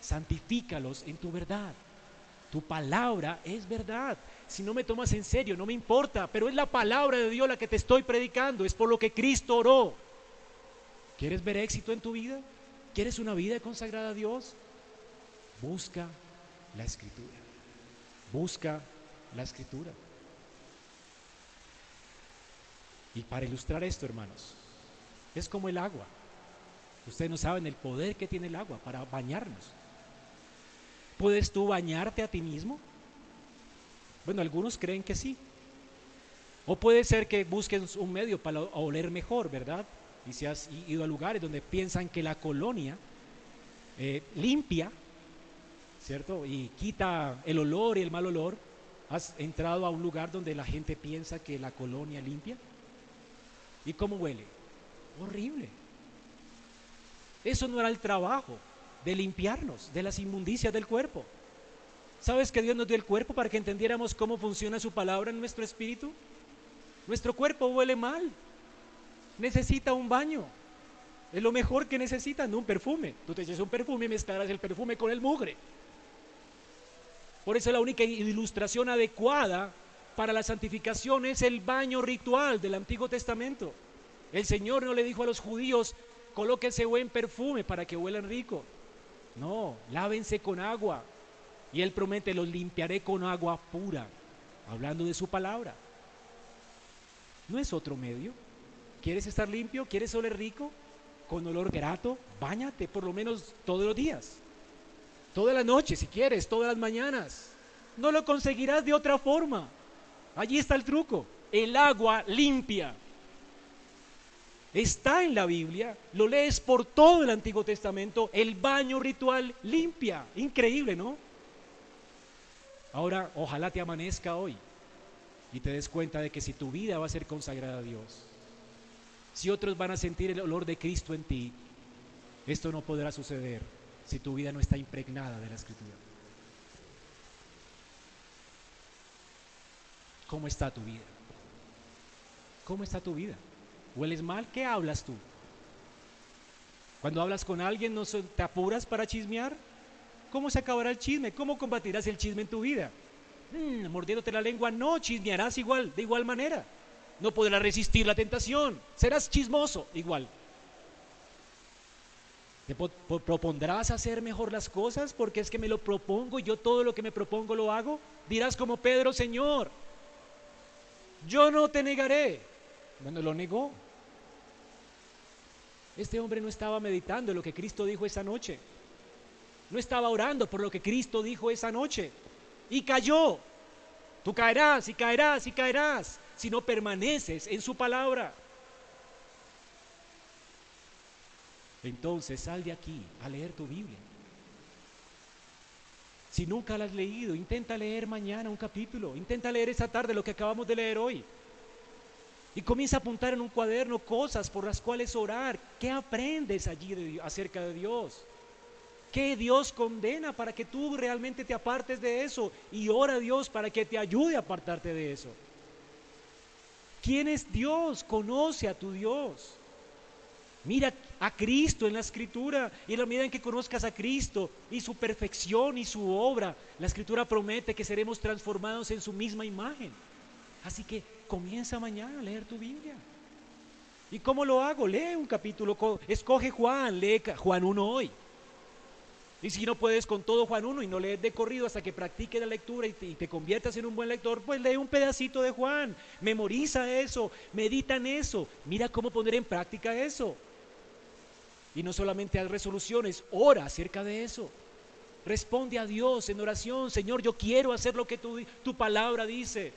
Santifícalos en tu verdad. Tu palabra es verdad. Si no me tomas en serio, no me importa, pero es la palabra de Dios la que te estoy predicando, es por lo que Cristo oró. ¿Quieres ver éxito en tu vida? ¿Quieres una vida consagrada a Dios? Busca la escritura. Busca la escritura. Y para ilustrar esto, hermanos, es como el agua. Ustedes no saben el poder que tiene el agua para bañarnos. ¿Puedes tú bañarte a ti mismo? Bueno, algunos creen que sí. O puede ser que busquen un medio para oler mejor, ¿verdad? Y si has ido a lugares donde piensan que la colonia eh, limpia, ¿cierto? Y quita el olor y el mal olor, ¿Has entrado a un lugar donde la gente piensa que la colonia limpia? ¿Y cómo huele? Horrible. Eso no era el trabajo de limpiarnos de las inmundicias del cuerpo. ¿Sabes que Dios nos dio el cuerpo para que entendiéramos cómo funciona su palabra en nuestro espíritu? Nuestro cuerpo huele mal. Necesita un baño. Es lo mejor que necesita, no un perfume. Tú te echas un perfume y mezclas el perfume con el mugre. Por eso la única ilustración adecuada para la santificación es el baño ritual del Antiguo Testamento. El Señor no le dijo a los judíos, colóquense buen perfume para que huelan rico. No, lávense con agua. Y Él promete, los limpiaré con agua pura, hablando de su palabra. No es otro medio. ¿Quieres estar limpio? ¿Quieres oler rico? Con olor grato, báñate por lo menos todos los días. Toda la noche, si quieres, todas las mañanas. No lo conseguirás de otra forma. Allí está el truco. El agua limpia. Está en la Biblia, lo lees por todo el Antiguo Testamento, el baño ritual limpia. Increíble, ¿no? Ahora, ojalá te amanezca hoy y te des cuenta de que si tu vida va a ser consagrada a Dios, si otros van a sentir el olor de Cristo en ti, esto no podrá suceder si tu vida no está impregnada de la Escritura. ¿Cómo está tu vida? ¿Cómo está tu vida? ¿Hueles mal? ¿Qué hablas tú? Cuando hablas con alguien, ¿no te apuras para chismear? ¿Cómo se acabará el chisme? ¿Cómo combatirás el chisme en tu vida? Mm, mordiéndote la lengua, no, chismearás igual, de igual manera. No podrás resistir la tentación, serás chismoso igual. ¿Te propondrás hacer mejor las cosas porque es que me lo propongo yo todo lo que me propongo lo hago? Dirás como Pedro, Señor, yo no te negaré. Bueno, lo negó. Este hombre no estaba meditando lo que Cristo dijo esa noche. No estaba orando por lo que Cristo dijo esa noche. Y cayó. Tú caerás y caerás y caerás si no permaneces en su palabra. Entonces sal de aquí a leer tu Biblia. Si nunca la has leído, intenta leer mañana un capítulo, intenta leer esta tarde lo que acabamos de leer hoy. Y comienza a apuntar en un cuaderno cosas por las cuales orar. ¿Qué aprendes allí acerca de Dios? ¿Qué Dios condena para que tú realmente te apartes de eso? Y ora a Dios para que te ayude a apartarte de eso. ¿Quién es Dios? Conoce a tu Dios. Mira a Cristo en la escritura y en la medida en que conozcas a Cristo y su perfección y su obra, la escritura promete que seremos transformados en su misma imagen. Así que comienza mañana a leer tu Biblia. ¿Y cómo lo hago? Lee un capítulo, escoge Juan, lee Juan 1 hoy. Y si no puedes con todo Juan 1 y no lees de corrido hasta que practiques la lectura y te, y te, conviertas en un buen lector, pues lee un pedacito de Juan, memoriza eso, medita en eso, mira cómo poner en práctica eso. Y no solamente haz resoluciones, ora acerca de eso. Responde a Dios en oración, Señor, yo quiero hacer lo que tu, tu palabra dice.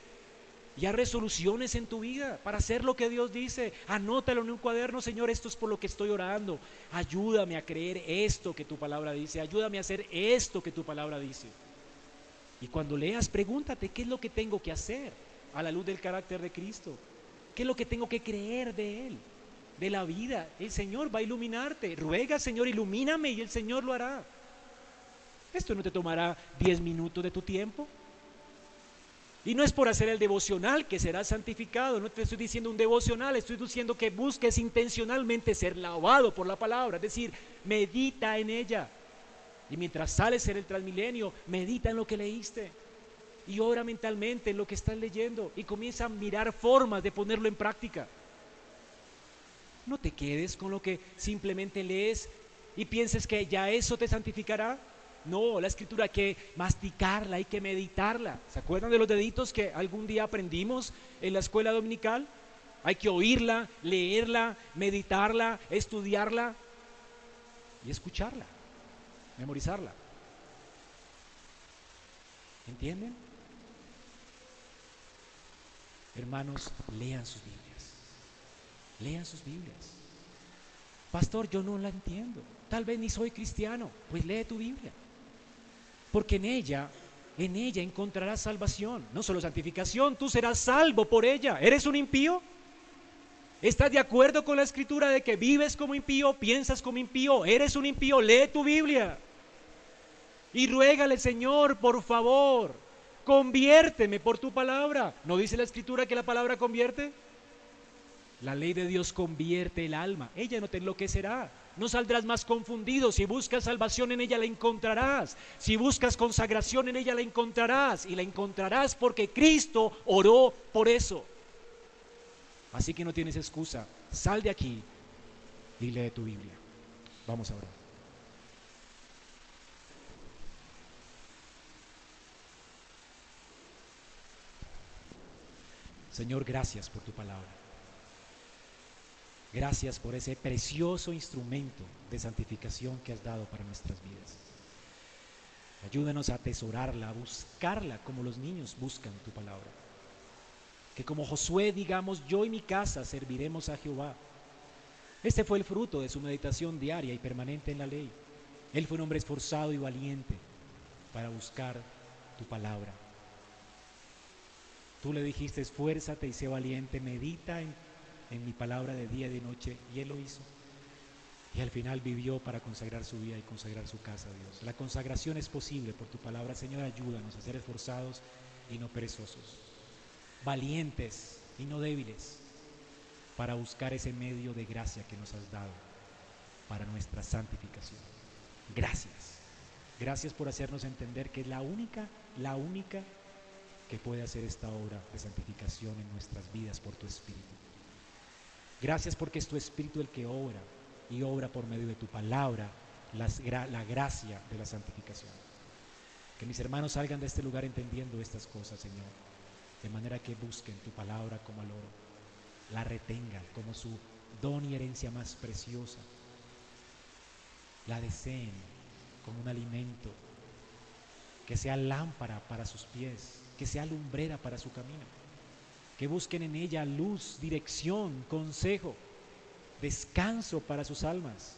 Y haz resoluciones en tu vida para hacer lo que Dios dice. Anótalo en un cuaderno, Señor, esto es por lo que estoy orando. Ayúdame a creer esto que tu palabra dice. Ayúdame a hacer esto que tu palabra dice. Y cuando leas, pregúntate, ¿qué es lo que tengo que hacer a la luz del carácter de Cristo? ¿Qué es lo que tengo que creer de Él? De la vida. El Señor va a iluminarte. Ruega, Señor, ilumíname y el Señor lo hará. Esto no te tomará 10 minutos de tu tiempo. Y no es por hacer el devocional que serás santificado, no te estoy diciendo un devocional, estoy diciendo que busques intencionalmente ser lavado por la palabra, es decir, medita en ella. Y mientras sales en el transmilenio, medita en lo que leíste. Y ora mentalmente en lo que estás leyendo y comienza a mirar formas de ponerlo en práctica. No te quedes con lo que simplemente lees y pienses que ya eso te santificará. No, la escritura hay que masticarla, hay que meditarla. ¿Se acuerdan de los deditos que algún día aprendimos en la escuela dominical? Hay que oírla, leerla, meditarla, estudiarla y escucharla, memorizarla. ¿Entienden? Hermanos, lean sus Biblias. Lean sus Biblias. Pastor, yo no la entiendo. Tal vez ni soy cristiano. Pues lee tu Biblia porque en ella En ella encontrarás salvación, no solo santificación, tú serás salvo por ella. ¿Eres un impío? ¿Estás de acuerdo con la escritura de que vives como impío, piensas como impío, eres un impío? Lee tu Biblia y ruégale, Señor, por favor, conviérteme por tu palabra. ¿No dice la escritura que la palabra convierte? La ley de Dios convierte el alma. Ella no te enloquecerá. No saldrás más confundido. Si buscas salvación en ella la encontrarás. Si buscas consagración en ella la encontrarás. Y la encontrarás porque Cristo oró por eso. Así que no tienes excusa. Sal de aquí y lee tu Biblia. Vamos a orar. Señor, gracias por tu palabra. Gracias por ese precioso instrumento de santificación que has dado para nuestras vidas. Ayúdanos a atesorarla, a buscarla como los niños buscan tu palabra. Que como Josué digamos, yo y mi casa serviremos a Jehová. Este fue el fruto de su meditación diaria y permanente en la ley. Él fue un hombre esforzado y valiente para buscar tu palabra. Tú le dijiste, esfuérzate y sé valiente, medita en, en, mi palabra de día y de noche, y él lo hizo. Y al final vivió para consagrar su vida y consagrar su casa a Dios. La consagración es posible por tu palabra, Señor, ayúdanos a ser esforzados y no perezosos, valientes y no débiles, para buscar ese medio de gracia que nos has dado para nuestra santificación. Gracias. Gracias por hacernos entender que es la única, la única que puede hacer esta obra de santificación en nuestras vidas por tu Espíritu. Gracias porque es tu Espíritu el que obra y obra por medio de tu palabra la gracia de la santificación. Que mis hermanos salgan de este lugar entendiendo estas cosas, Señor, de manera que busquen tu palabra como el oro, la retengan como su don y herencia más preciosa, la deseen como un alimento, que sea lámpara para sus pies que sea lumbrera para su camino. Que busquen en ella luz, dirección, consejo, descanso para sus almas,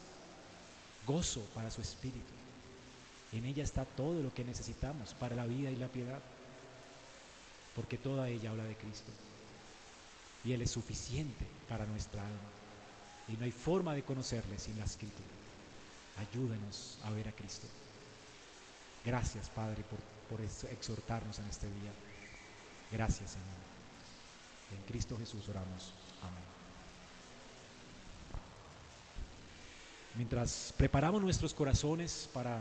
gozo para su espíritu. En ella está todo lo que necesitamos para la vida y la piedad, porque toda ella habla de Cristo. Y Él es suficiente para nuestra alma. Y no hay forma de conocerle sin la escritura. Ayúdenos a ver a Cristo. Gracias, Padre, por por exhortarnos en este día. Gracias, Señor. En Cristo Jesús oramos. Amén. Mientras preparamos nuestros corazones para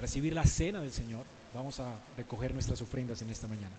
recibir la cena del Señor, vamos a recoger nuestras ofrendas en esta mañana.